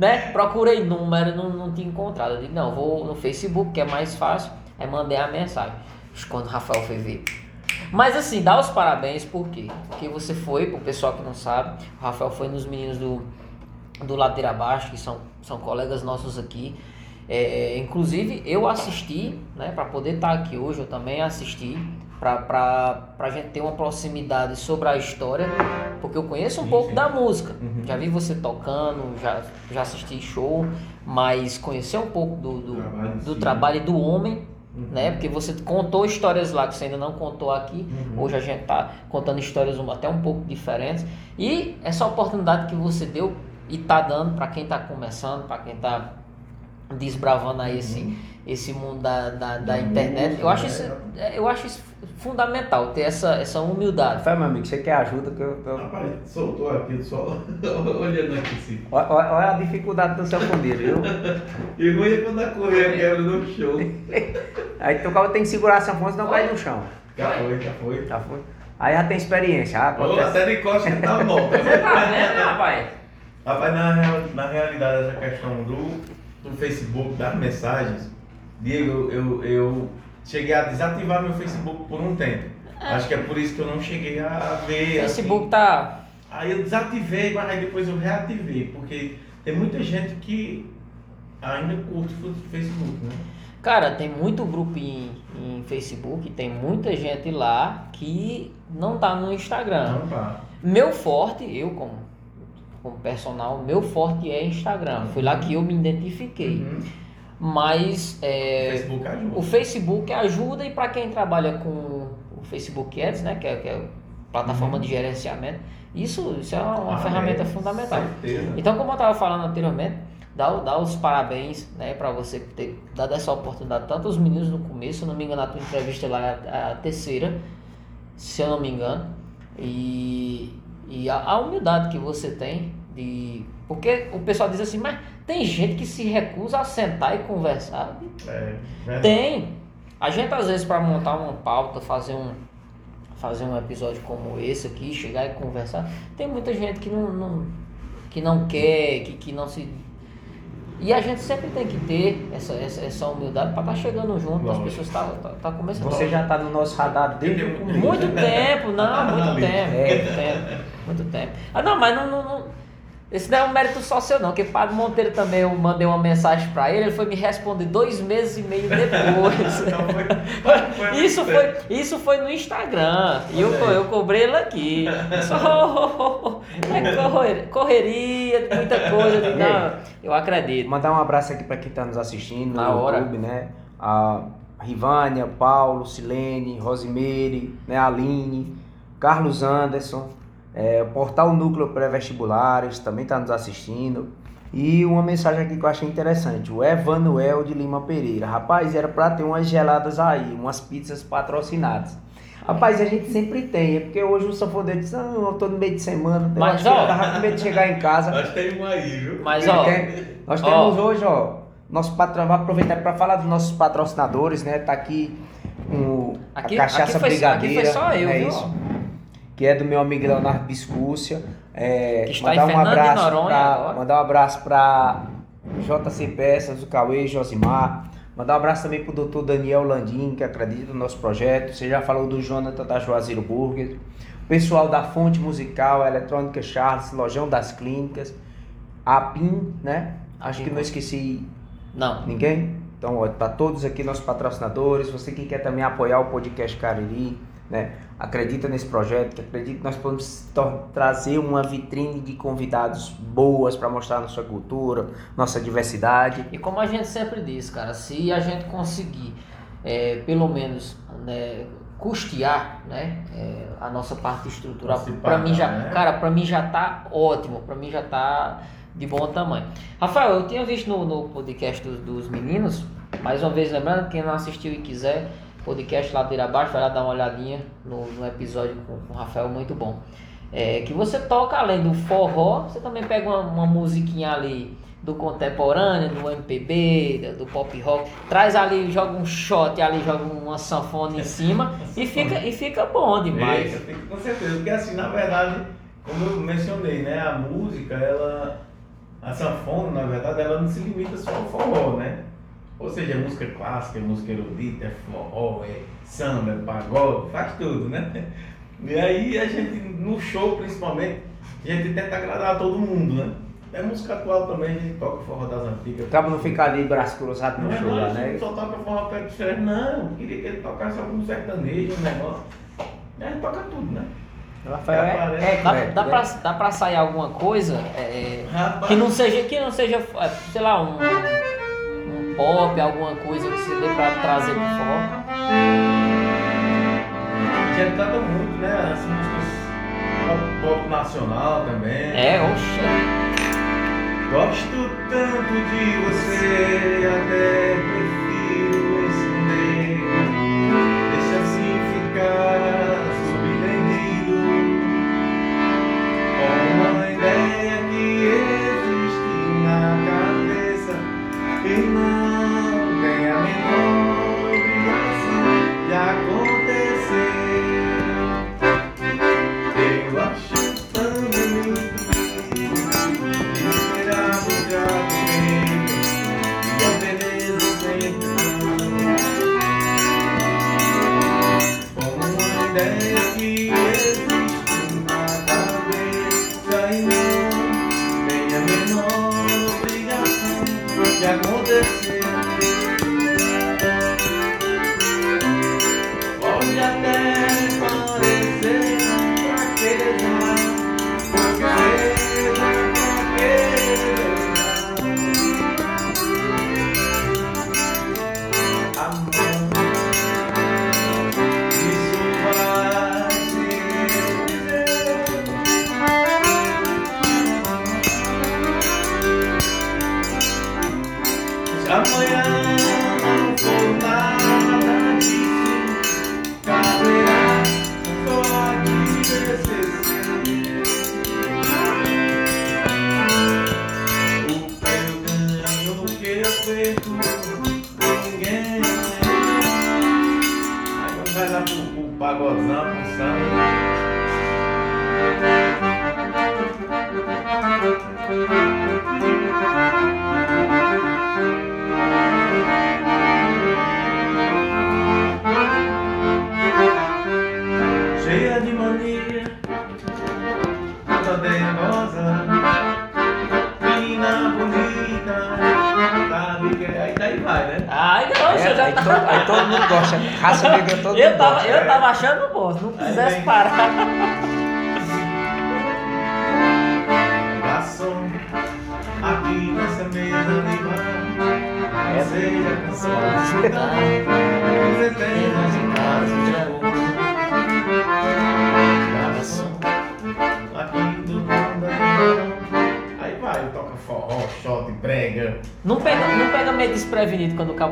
Né? Procurei número, não, não tinha encontrado. Eu disse, não, vou no Facebook, que é mais fácil. Aí mandei a mensagem. Quando o Rafael foi ver. Mas assim, dá os parabéns, por quê? Porque você foi, pro pessoal que não sabe, o Rafael foi nos meninos do, do Ladeira Abaixo, que são, são colegas nossos aqui. É, inclusive, eu assisti, né, para poder estar aqui hoje, eu também assisti, para a gente ter uma proximidade sobre a história, porque eu conheço um Sim, pouco sim. da música. Uhum. Já vi você tocando, já, já assisti show, mas conhecer um pouco do, do, Trabalho do trabalho do homem, Uhum. né? Porque você contou histórias lá que você ainda não contou aqui. Uhum. Hoje a gente tá contando histórias até um pouco diferentes. E essa oportunidade que você deu e tá dando para quem tá começando, para quem tá desbravando aí esse, esse mundo da, da, da internet. Eu acho, isso, é, eu acho isso fundamental, ter essa, essa humildade. Rafael, meu amigo, você quer ajuda que eu tô... Rapaz, soltou aqui, só olhando aqui assim. Olha, olha- a dificuldade do seu fundido, viu? E ruim é quando a correia quebra no show. Aí tu cara tem que segurar a sanfona, senão cai no chão. Já foi, já foi. Já foi? Aí já tem experiência, já Ou acontece. até de costa que tá bom. Você tá vendo, rapaz? Rapaz, na, real- na realidade, essa questão do, do Facebook, das mensagens, Diego, eu, eu cheguei a desativar meu Facebook por um tempo. Acho que é por isso que eu não cheguei a ver. O assim. Facebook tá. Aí eu desativei, mas aí depois eu reativei, porque tem muita gente que ainda curte o Facebook, né? Cara, tem muito grupo em, em Facebook, tem muita gente lá que não tá no Instagram. Então, pá. Meu forte, eu como, como personal, meu forte é Instagram. Foi lá que eu me identifiquei. Uhum. Mas O é, Facebook ajuda. o Facebook ajuda e para quem trabalha com o Facebook Ads, né, que é, que é a plataforma Uhum. de gerenciamento, isso, isso é uma, uma Ah, ferramenta é, fundamental. Certeza. Então, como eu estava falando anteriormente, dá, o- dá os parabéns né, para você ter dado essa oportunidade, tanto os meninos no começo, se eu não me engano, a tua entrevista lá é a, a terceira, se eu não me engano, e, e a, a humildade que você tem de. Porque o pessoal diz assim, mas tem gente que se recusa a sentar e conversar. É, verdade. Tem. A gente às vezes para montar uma pauta, fazer um fazer um episódio como esse aqui, chegar e conversar, tem muita gente que não, não- que não quer, que, que não se e a gente sempre tem que ter essa, essa, essa humildade para estar chegando junto, as Lógico. pessoas tá, tá, tá começando. Você já tá no nosso radar desde o começo. Muito tempo, não, muito Amigo. tempo, É. muito tempo, muito tempo. Ah, não, mas não, não, não- esse não é um mérito só seu, não, porque Padre Monteiro também, eu mandei uma mensagem pra ele, ele foi me responder dois meses e meio depois. Então foi- foi isso, foi, isso foi no Instagram, e eu, aí. eu cobrei ele aqui. Só, é correria, correria, muita coisa. Não, eu acredito. Mandar um abraço aqui para quem está nos assistindo Na no hora. YouTube, né? A Rivânia, Paulo, Silene, Rosimeire, né? Aline, Carlos Anderson, é, o Portal Núcleo Pré-Vestibulares também está nos assistindo. E uma mensagem aqui que eu achei interessante, o Evanuel de Lima Pereira. Rapaz, era para ter umas geladas aí, umas pizzas patrocinadas. Rapaz, a gente sempre tem, é porque hoje o sanfoneiro diz, não, eu tô no meio de semana, eu Mas, acho que ó. eu tava com medo de chegar em casa. Nós temos um aí, viu? Mas, ó, Tem- Nós Ó. temos hoje, ó, nosso patro... vou aproveitar para falar dos nossos patrocinadores, né? Tá aqui um, Aqui- a cachaça aqui foi- brigadeira, aqui foi só eu, é viu? isso? Que é do meu amigo Leonardo Biscúcia. É, Que está mandar em um abraço Noronha pra, agora. mandar um abraço para JC Peças, o Cauê, Josimar. Mandar um abraço também pro doutor Daniel Landim, que acredita no nosso projeto. Você já falou do Jonathan da Juazeiro Burger. O pessoal da Fonte Musical, Eletrônica Charles, Lojão das Clínicas, a PIN, né? Acho que não esqueci não. ninguém. Então, ó, tá todos aqui nossos patrocinadores. Você que quer também apoiar o podcast Cariri, né? Acredita nesse projeto, que acredita que nós podemos trazer uma vitrine de convidados boas para mostrar nossa cultura, nossa diversidade. E como a gente sempre diz, cara, se a gente conseguir, é, pelo menos, né, custear, né, é, a nossa parte estrutural, para mim já, né? cara, para mim já tá ótimo, para mim já tá de bom tamanho. Rafael, eu tinha visto no, no podcast dos, dos meninos, mais uma vez lembrando, quem não assistiu e quiser, podcast Ladeira Abaixo, vai lá dar uma olhadinha no, no episódio com, com o Rafael, muito bom. É, que você toca além do forró, você também pega uma, uma musiquinha ali do contemporâneo, do MPB, do pop rock, traz ali, joga um shot ali, joga uma sanfona em cima e fica, e fica bom demais. Que- com certeza, porque assim, na verdade, como eu mencionei, né, a música, ela, a sanfona, na verdade, ela não se limita só ao forró, né? Ou seja, é música clássica, é música erudita, é forró, é samba, é pagode, faz tudo, né? E aí a gente, no show principalmente, a gente tenta agradar a todo mundo, né? É música atual também, a gente toca forró das antigas. Acaba não ficar ali braço cruzado no Não, show lá, né? só toca forró pé diferente. Não, eu queria que ele tocasse algum sertanejo, um negócio. A gente toca tudo, né? Rafael é, é Dá, eclético, dá, né? pra, dá pra sair alguma coisa é, Rapaz. que não seja, que não seja, é, sei lá, um pop, alguma coisa que você dê pra trazer pro forró? A gente canta muito, né? As músicas pop, pop nacional também. É, oxe. Gosto tanto de você, até prefiro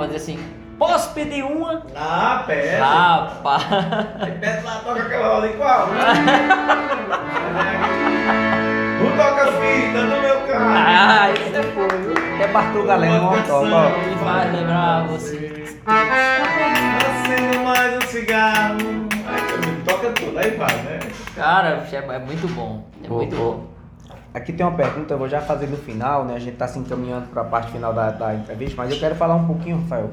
o diz assim, posso pedir uma? Ah, pera. Rapaz. Aí pede lá, toca aquela ali qual? Não toca fita no meu carro. Ah, isso é fogo. É Bartol Galeno, ó, ó. Me faz lembrar você. Acendo mais um cigarro. Aí toca tudo, aí vai, né? Cara, é, é muito bom. É Ô, muito ô, bom. Aqui tem uma pergunta, eu vou já fazer no final, né? A gente está se encaminhando para a parte final da, da entrevista, mas eu quero falar um pouquinho, Rafael.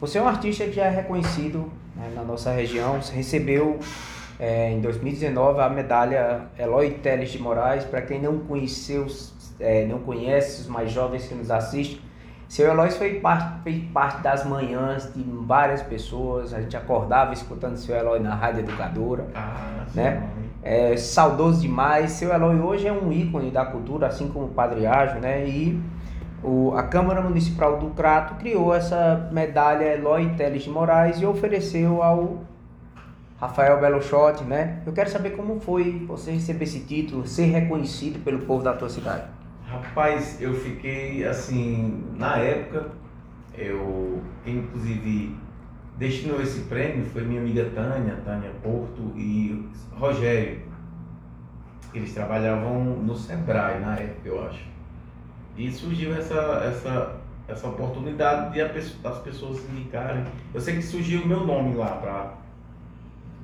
Você é um artista que já é reconhecido né, na nossa região, você recebeu é, em 2019 a medalha Eloy Teles de Moraes. Para quem não conheceu, é, não conhece, os mais jovens que nos assistem, seu Eloy fez parte, fez parte das manhãs de várias pessoas. A gente acordava escutando seu Eloy na Rádio Educadora. Ah, Né? É saudoso demais. Seu Eloy hoje é um ícone da cultura, assim como o Padre Ágio, né? E o, a Câmara Municipal do Crato criou essa medalha Eloy Teles de Moraes e ofereceu ao Rafael Belochotti, né? Eu quero saber como foi você receber esse título, ser reconhecido pelo povo da tua cidade. Rapaz, eu fiquei assim, na época, eu inclusive destinou esse prêmio foi minha amiga Tânia, Tânia Porto e Rogério. Eles trabalhavam no Sebrae na época, eu acho. E surgiu essa, essa, essa oportunidade de a pesso- das pessoas se indicarem. Eu sei que surgiu o meu nome lá para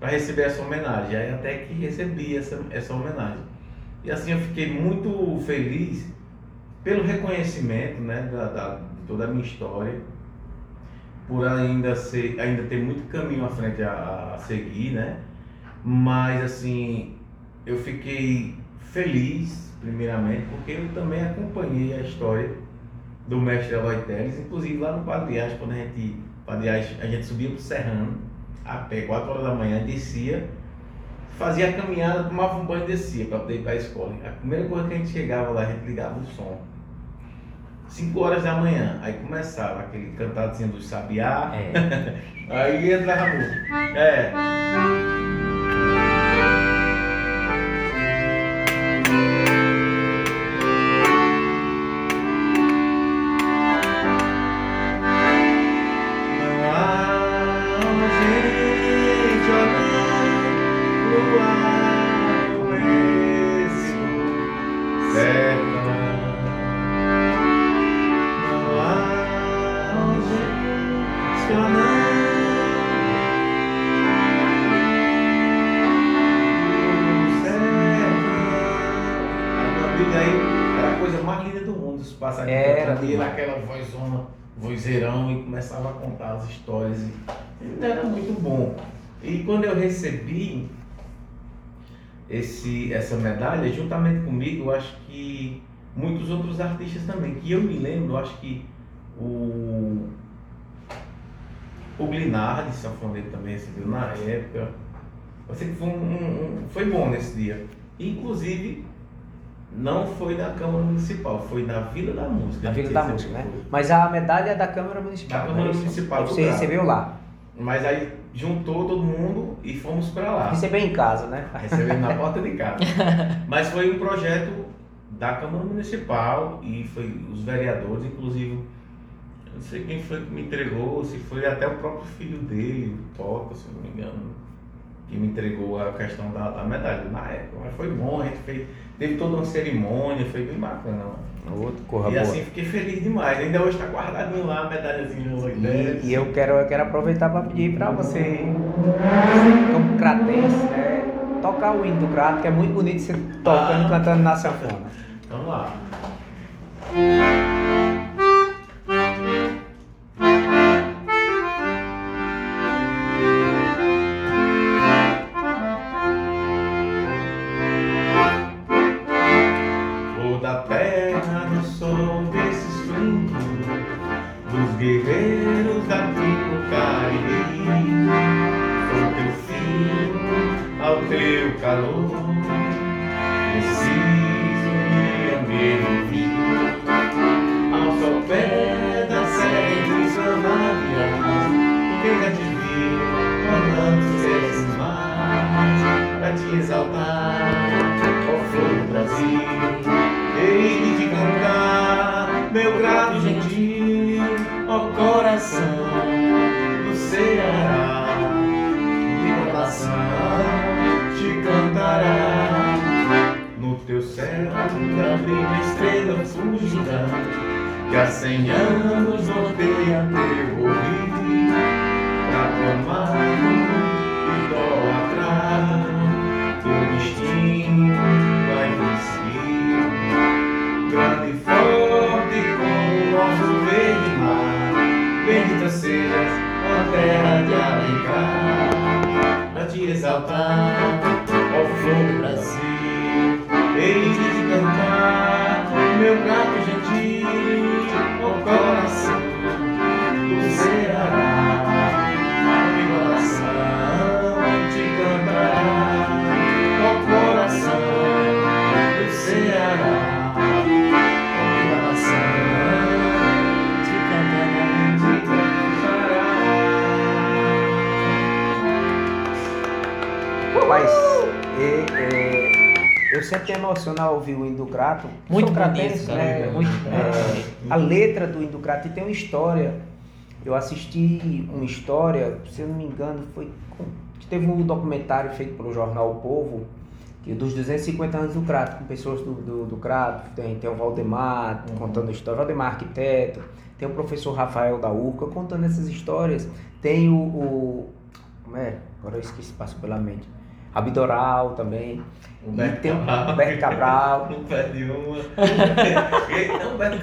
para receber essa homenagem. Aí até que recebi essa, essa homenagem. E assim eu fiquei muito feliz pelo reconhecimento né, da, da, de toda a minha história, por ainda, ser, ainda ter muito caminho à frente a, a seguir, né? Mas assim, eu fiquei feliz, primeiramente, porque eu também acompanhei a história do mestre Eloy Teles, inclusive lá no Padriás, quando a gente, Padriás, a gente subia pro Serrano, a pé, 4 horas da manhã, descia, fazia a caminhada, tomava um banho e descia para poder ir para a escola. A primeira coisa que a gente chegava lá, a gente ligava o som. 5 horas da manhã, aí começava aquele cantadinho do sabiá, É. aí entrava a música. É. começava a contar as histórias. E era muito bom. E quando eu recebi esse, essa medalha, juntamente comigo, eu acho que muitos outros artistas também. Que eu me lembro, eu acho que o, o Glinardi, sanfoneiro também recebeu na época. Eu sei que foi, um, um- foi bom nesse dia. Inclusive, não foi na Câmara Municipal, foi na Vila da Música. Na Vila da. Música, né? Mas a medalha é da Câmara Municipal. Da não é Câmara? Municipal Você recebeu lá. Mas aí juntou todo mundo e fomos para lá. Recebeu em casa, né? Recebemos na porta de casa. Mas foi um projeto da Câmara Municipal e foi os vereadores, inclusive, não sei quem foi que me entregou, se foi até o próprio filho dele, o Toca, se não me engano, que me entregou a questão da, da medalha na época. Mas foi bom, a gente fez, teve toda uma cerimônia, foi bem bacana. Outro, corra e boa. assim fiquei feliz demais. Ainda hoje está guardadinho lá a medalhazinha do E, e eu quero, eu quero aproveitar para pedir para você, como cratense, né, tocar o hino do crato, que é muito bonito você tocando, Ah. cantando na sanfona. Vamos lá. Cara. né? Muito, é, a letra do hino do crato e tem uma história. Eu assisti uma história, se eu não me engano, foi teve um documentário feito pelo jornal O Povo, que dos 250 anos do Crato, com pessoas do, do, do Crato, tem, tem o Valdemar Uhum. contando a história, Valdemar arquiteto, tem o professor Rafael da Urca contando essas histórias, tem o, o como é? Agora eu esqueci, passou pela mente. Abidoral também. O E Beto tem o Cabral. Beto Cabral. Não perde uma. Não, o Beto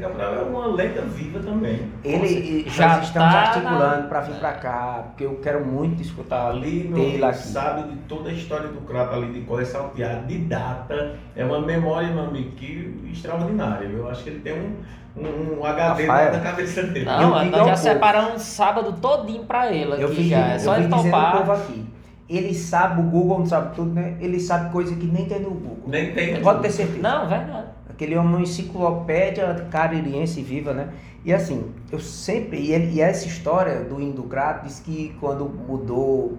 Cabral é uma lenda viva também. Ele Já nós estamos tá articulando na- para vir para cá, porque eu quero muito escutar Ali, aqui. sabe de toda a história do crato ali, de cor salteado, de data. É uma memória, meu amigo, que extraordinária. Eu acho que ele tem um, um, um HD Rafael. na cabeça dele. Não, Eu nós já povo. separamos um sábado todinho pra ele aqui Eu fiz, já. É só ele ao povo topar. aqui. Ele sabe, o Google não sabe tudo, né? Ele sabe coisa que nem tem no Google. Nem tem. Pode ter certeza. Não, verdade. Aquele homem é uma enciclopédia caririense viva, né? E assim, eu sempre. E, ele- e essa história do Inducrato diz que quando mudou,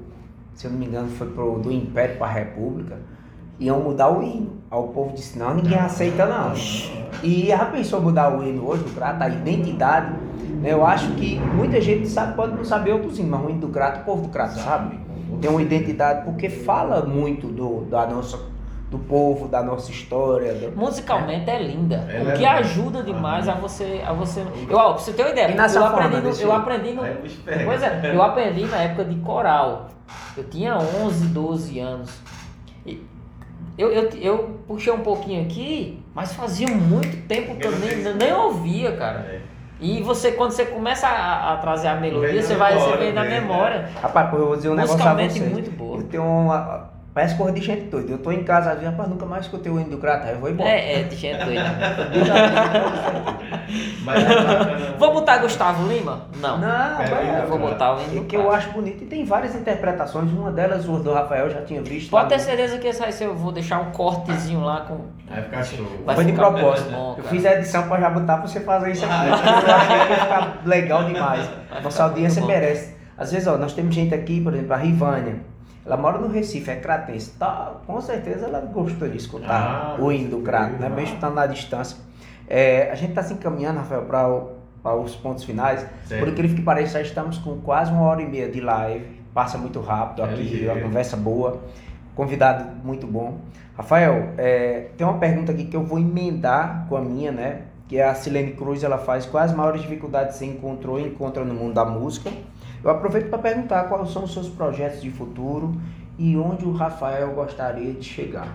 se eu não me engano, foi pro, do Império para a República, iam mudar o hino. Aí o povo disse: não, ninguém aceita não. E já pensou mudar o hino hoje do Crato, a identidade? né? Eu acho que muita gente sabe, pode não saber outros hinos, mas o hino do Crato, o povo do Crato sabe. Tem uma identidade, porque fala muito do, da nossa, do povo, da nossa história. do- Musicalmente é linda. Ela o é que linda. ajuda demais a você. A você... Eu, ó, pra você ter uma ideia, eu aprendi, no, eu aprendi no. Pega. Pois é, eu aprendi na época de coral. Eu tinha 11, 12 anos. Eu, eu, eu puxei um pouquinho aqui, mas fazia muito tempo que eu nem, nem ouvia, cara. É. E você, quando você começa a, a trazer a melodia, Vem você vai você vem na memória. Rapaz, pô, eu vou dizer um negócio a vocês. muito boa. Eu tenho uma. Parece coisa de gente doida. Eu tô em casa, às vezes, rapaz, nunca mais escutei o hino do Crato, aí eu vou embora. É, é, de gente doida. Mas é bacana. Vou botar Gustavo Lima? Não. Não, Pera vai, aí, Eu vou botar o É hino. que eu acho bonito e tem várias interpretações. Uma delas, o do Rafael já tinha visto. Pode ter no- certeza que esse aí eu vou deixar um cortezinho lá com. Vai ficar show. Vai Foi de ficar propósito. muito bom, eu fiz a edição pra já botar pra você fazer isso aqui. Ah, Eu achei que ia ficar legal demais. Vai Nossa audiência merece. Às vezes, ó, nós temos gente aqui, por exemplo, a Rivânia. Ela mora no Recife, é cratense. Tá, com certeza ela gostou de escutar Ah, o hino do crato, né? certeza. Mesmo estando na distância. É, a gente está se encaminhando, Rafael, para os pontos finais. Certo. Por incrível que pareça, já estamos com quase uma hora e meia de live. Passa muito rápido É aqui, ligeiro. uma conversa boa. Convidado muito bom. Rafael, é, tem uma pergunta aqui que eu vou emendar com a minha, né? Que é a Silene Cruz, ela faz quais as maiores dificuldades você encontrou e encontra no mundo da música. Eu aproveito para perguntar quais são os seus projetos de futuro e onde o Rafael gostaria de chegar.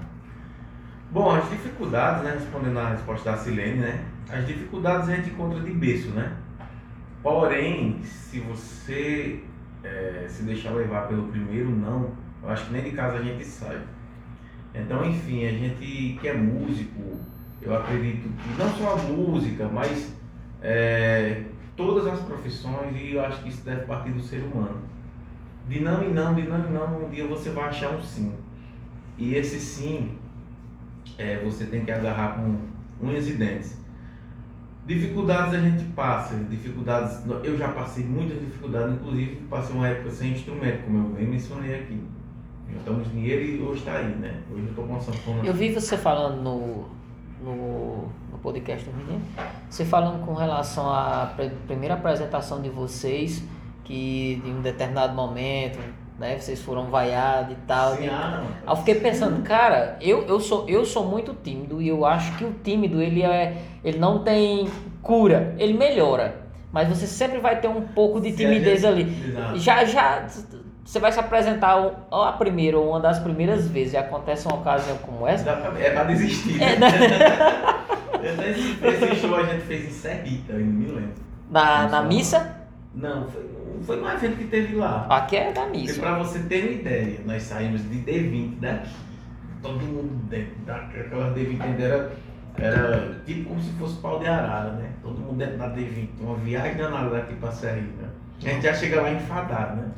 Bom, as dificuldades, né? Respondendo a resposta da Silene, né? As dificuldades a gente encontra de berço, né? Porém, se você eh, se deixar levar pelo primeiro não, eu acho que nem de casa a gente sai. Então, enfim, a gente que é músico, eu acredito que não só a música, mas eh, todas as profissões, e eu acho que isso deve partir do ser humano. De não e não, de não e não, um dia você vai achar um sim. E esse sim é, você tem que agarrar com unhas e dentes. Dificuldades a gente passa, dificuldades, eu já passei muitas dificuldades, inclusive passei uma época sem instrumento, como eu bem mencionei aqui. Juntamos dinheiro e hoje está aí, né? Hoje eu estou com uma sanfona. Eu vi você falando no, no, no podcast do menino, você falando com relação à pre- primeira apresentação de vocês, que em um determinado momento, né, vocês foram vaiados e tal. Sim, e- ah. Aí eu fiquei pensando, cara, eu, eu, sou, eu sou muito tímido e eu acho que o tímido ele, é, ele não tem cura, ele melhora. Mas você sempre vai ter um pouco de timidez gente- ali. Já, já, você vai se apresentar a primeira ou uma das primeiras vezes e acontece uma ocasião como essa. É pra desistir. É, né? né? esse, show a gente fez em Serrita, eu não me lembro. na, na missa, Não, foi, foi um evento que teve lá. aqui é da E missa. pra você ter uma ideia, nós saímos de D20 daqui, todo mundo dentro daquela D20 ainda era, era tipo como se fosse pau de arara, né? Todo mundo dentro da D20, uma viagem danada daqui pra Serrita. A gente já chega lá enfadado, né?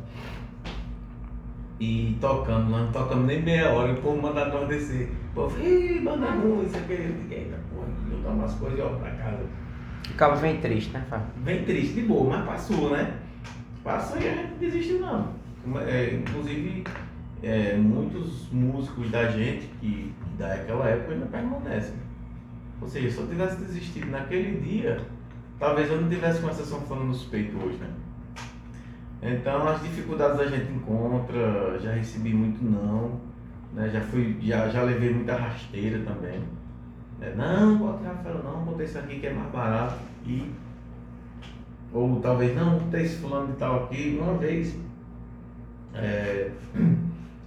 E tocando, nós não tocamos nem meia hora, o povo manda nós descer. O povo, ih, banda ruim, isso aqui, eita, porra, eu tomo as coisas e olho pra casa. Ficava bem triste, né, Rafael? Bem triste, de boa, mas passou, né? Passou e a gente não desistiu não. É, inclusive, é, muitos músicos da gente que daquela época ainda permanecem. Ou seja, se eu tivesse desistido naquele dia, talvez eu não tivesse com essa sanfona nos peitos hoje, né? Então as dificuldades a gente encontra, já recebi muito não, né? já, fui, já, já levei muita rasteira também. né? Não, bota Rafael não, bota esse aqui que é mais barato. E ou talvez não, tem esse fulano de tal aqui. Uma vez é,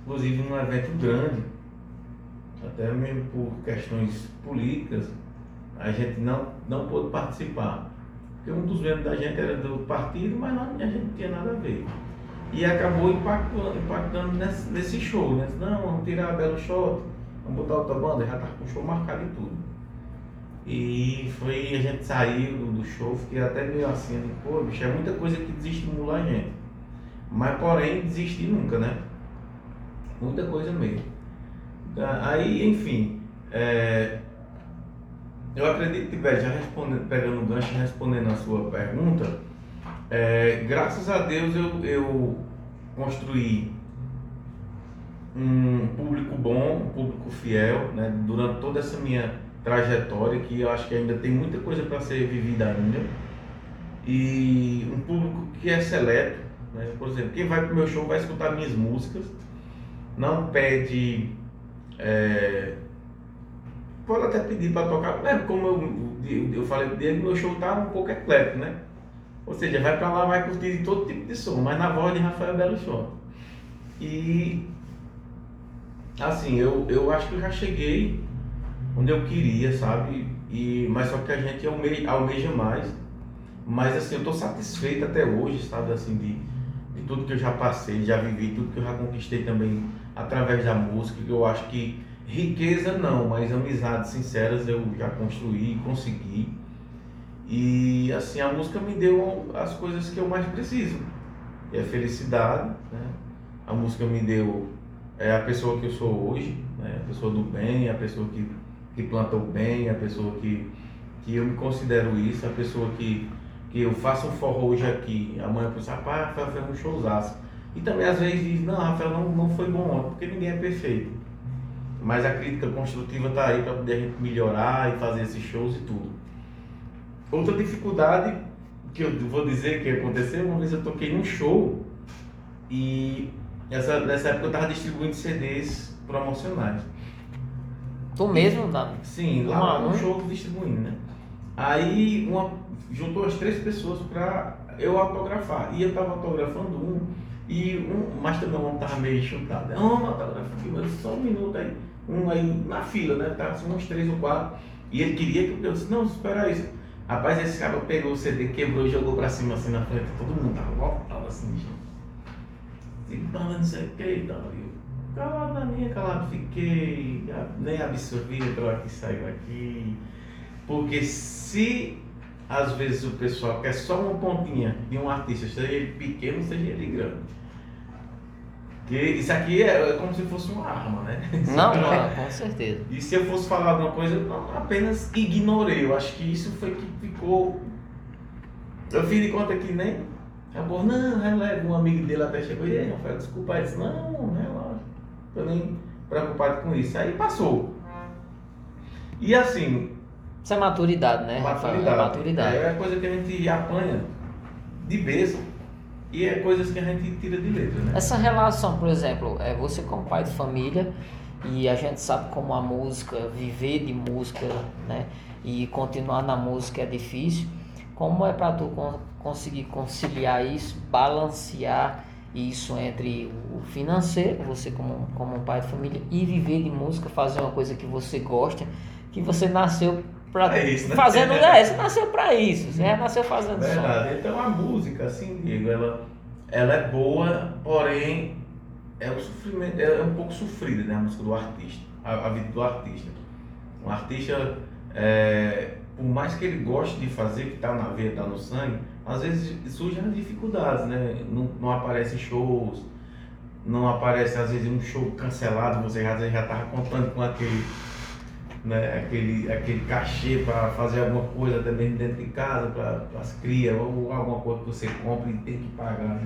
inclusive num evento grande, até mesmo por questões políticas, a gente não, não pôde participar. Porque um dos membros da gente era do partido, mas não, a gente não tinha nada a ver. E acabou impactando, impactando nesse, nesse show, né? Não, vamos tirar a Belo Shot, vamos botar outra banda, já tá com o show marcado e tudo. E foi, a gente saiu do, show, fiquei até meio assim, né? pô, bicho, é muita coisa que desestimula a gente. Mas porém, desistir nunca, né? Muita coisa mesmo. Aí, enfim, é, eu acredito que, já respondendo, pegando o gancho e respondendo a sua pergunta, é, graças a Deus eu, eu construí um público bom, um público fiel, né, durante toda essa minha trajetória, que eu acho que ainda tem muita coisa para ser vivida ainda, e um público que é seleto, né, por exemplo, quem vai para o meu show vai escutar minhas músicas, não pede. É, pode até pedir para tocar, é, como eu, eu falei dele, meu show tá um pouco eclético, né? Ou seja, vai para lá, vai curtir todo tipo de som, mas na voz de Rafael Belo Show. E assim, eu, eu acho que eu já cheguei onde eu queria, sabe? E, mas só que a gente almeja, almeja mais. Mas assim, eu estou satisfeito até hoje, sabe? Assim, de, de tudo que eu já passei, já vivi, tudo que eu já conquistei também através da música. Eu acho que riqueza não, mas amizades sinceras eu já construí, consegui. E assim, a música me deu as coisas que eu mais preciso. É a felicidade, né? A música me deu é a pessoa que eu sou hoje, né? a pessoa do bem, a pessoa que, que planta o bem, a pessoa que, que eu me considero isso, a pessoa que, que eu faço um forró hoje aqui, amanhã eu penso, rapaz, Rafael fez um showzaço. E também às vezes diz, não, Rafael não, não foi bom ontem, porque ninguém é perfeito. Mas a crítica construtiva está aí para poder a gente melhorar e fazer esses shows e tudo. Outra dificuldade que eu vou dizer que aconteceu, uma vez eu toquei num show e essa, nessa época eu estava distribuindo CDs promocionais. Tu mesmo, Davi? Sim, lá no show distribuindo, né? Aí uma, juntou as três pessoas para eu autografar. E eu estava autografando um, e um, mas também um estava meio chutado. Ah, um autógrafo aqui, mas só um minuto aí. Um aí na fila, né? Tava assim, uns três ou quatro. E ele queria que eu disse, não, espera isso. Rapaz, esse cara pegou o CD, quebrou e jogou pra cima assim na frente. Todo mundo tava lotado assim, gente. E banda não sei o que e tal. Eu, calado na minha, calado fiquei, nem absorvi, entrou aqui, saiu aqui. Porque se às vezes o pessoal quer só uma pontinha de um artista, seja ele pequeno, seja ele grande. Que isso aqui é, é como se fosse uma arma, né? Não, não, com certeza. E se eu fosse falar alguma coisa, eu não, apenas ignorei. Eu acho que isso foi que ficou. Eu fiz de conta que nem. Acabou, não, releva. Um amigo dele até chegou e aí, Rafael, desculpa. Ele disse, não, relaxa. Tô nem preocupado com isso. Aí passou. E assim. Isso é maturidade, né, Rafael? Maturidade. É maturidade. É coisa que a gente apanha de beijo. E é coisas que a gente tira de letra, né? Essa relação, por exemplo, é você como pai de família e a gente sabe como a música, viver de música, né? E continuar na música é difícil. Como é para tu con- conseguir conciliar isso, balancear isso entre o financeiro, você como, como um pai de família, e viver de música, fazer uma coisa que você gosta, que você nasceu para É isso, né? fazendo, é, você nasceu para isso, você nasceu fazendo. Verdade. Então a música, assim, Diego, ela, ela é boa, porém é um sofrimento, é um pouco sofrida, né? A música do artista, a, a vida do artista. Um artista, é, por mais que ele goste de fazer, que está na veia, está no sangue, às vezes surgem as dificuldades, né? Não, não aparecem shows, não aparece às vezes um show cancelado, você já já estava contando com aquele né, aquele, aquele cachê para fazer alguma coisa até mesmo dentro de casa, para as crias, ou alguma coisa que você compra e tem que pagar.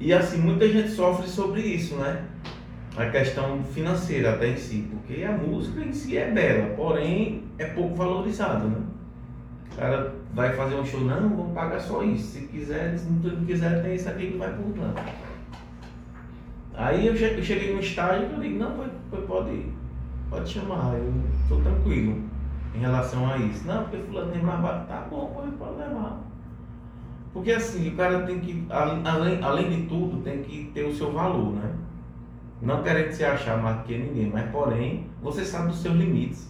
E, e assim, muita gente sofre sobre isso, né? A questão financeira até em si, porque a música em si é bela, porém é pouco valorizada, né? O cara vai fazer um show, não, vamos pagar só isso. Se quiser, se não quiser, tem isso aqui que vai por tanto. Aí eu che- eu cheguei num estágio que eu digo, não, pode, pode, pode chamar, eu estou tranquilo em relação a isso. Não, porque fulano é mais barato, tá bom, pode, pode levar. Porque assim, o cara tem que, além, além- de tudo, tem que ter o seu valor, né? não querendo se achar mais que ninguém, mas porém, você sabe dos seus limites.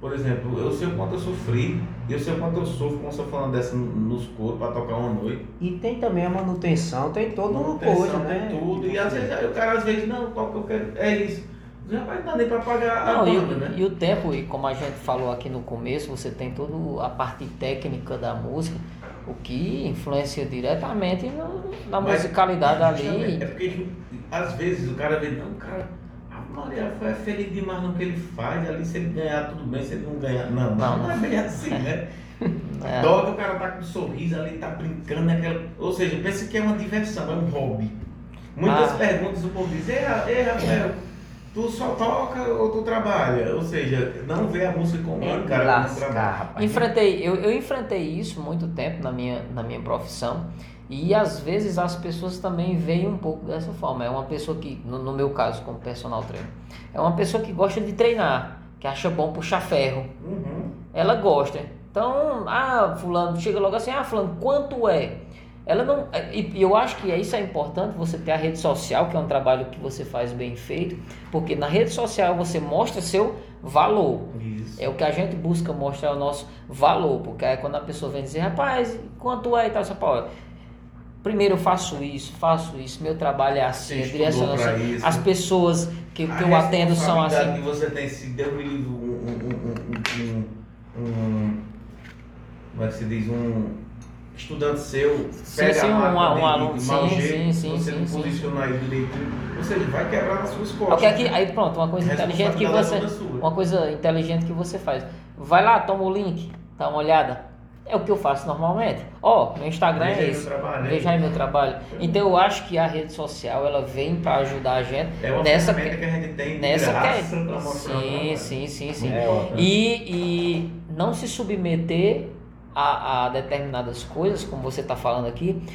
Por exemplo, eu sei o quanto eu sofri, eu sei o quanto eu sofro com essa falando dessa nos coros para tocar uma noite. E tem também a manutenção, tem todo uma coisa, né? tem tudo. E às vezes o cara às vezes, não, qual que eu quero? É isso. Já vai dar nem para pagar a Não, e, banda, o- né? e o tempo, e como a gente falou aqui no começo, você tem toda a parte técnica da música, o que influencia diretamente no- na Mas, musicalidade ali. É porque às vezes o cara vê, não, o cara, a Maria foi feliz demais no que ele faz, ali se ele ganhar tudo bem, se ele não ganhar. Não, Não. não, é bem assim, né? É. Dói que o cara tá com um sorriso ali, tá brincando, aquela... ou seja, pensa que é uma diversão, é um hobby. Muitas Ah. perguntas o povo diz, Ra- ei Rafael, tu só toca ou tu trabalha? Ou seja, não vê a música como É um cara lascar, trabalha. rapaz. Enfrentei, eu, eu enfrentei isso muito tempo na minha, na minha profissão e às vezes as pessoas também veem um pouco dessa forma. É uma pessoa que, no, no meu caso, como personal trainer, é uma pessoa que gosta de treinar, que acha bom puxar ferro. Uhum. Ela gosta. Então, ah, fulano, chega logo assim, ah, fulano, quanto é? Ela não. E e eu acho que isso é importante você ter a rede social, que é um trabalho que você faz bem feito, porque na rede social você mostra seu valor. Isso. É o que a gente busca mostrar o nosso valor, porque aí quando a pessoa vem dizer, rapaz, quanto é e tal, você fala, "Olha, primeiro eu faço isso, faço isso, meu trabalho é assim, é assim. isso. As pessoas que, que eu atendo são assim. que você tem se deu livro, um, um, um, um, um- como é que se diz, um estudante seu, Sim, pega sim, a um- um aluno, de sim, mau sim, jeito, sim, você sim, não sim. posiciona ele direito, você vai quebrar nas suas costas. que é que, aí pronto, uma coisa inteligente que você, sua. uma coisa inteligente que você faz. Vai lá, toma o link, dá uma olhada. É o que eu faço normalmente. Ó, meu Instagram Veja é esse. meu trabalho, né? Veja aí meu trabalho. Então eu acho que a rede social ela vem para ajudar a gente É uma nessa ferramenta que a gente tem nessa graça que pra mostrar o sim, trabalho. sim, sim, sim. É. E, e não se submeter a, a determinadas coisas, como você está falando aqui,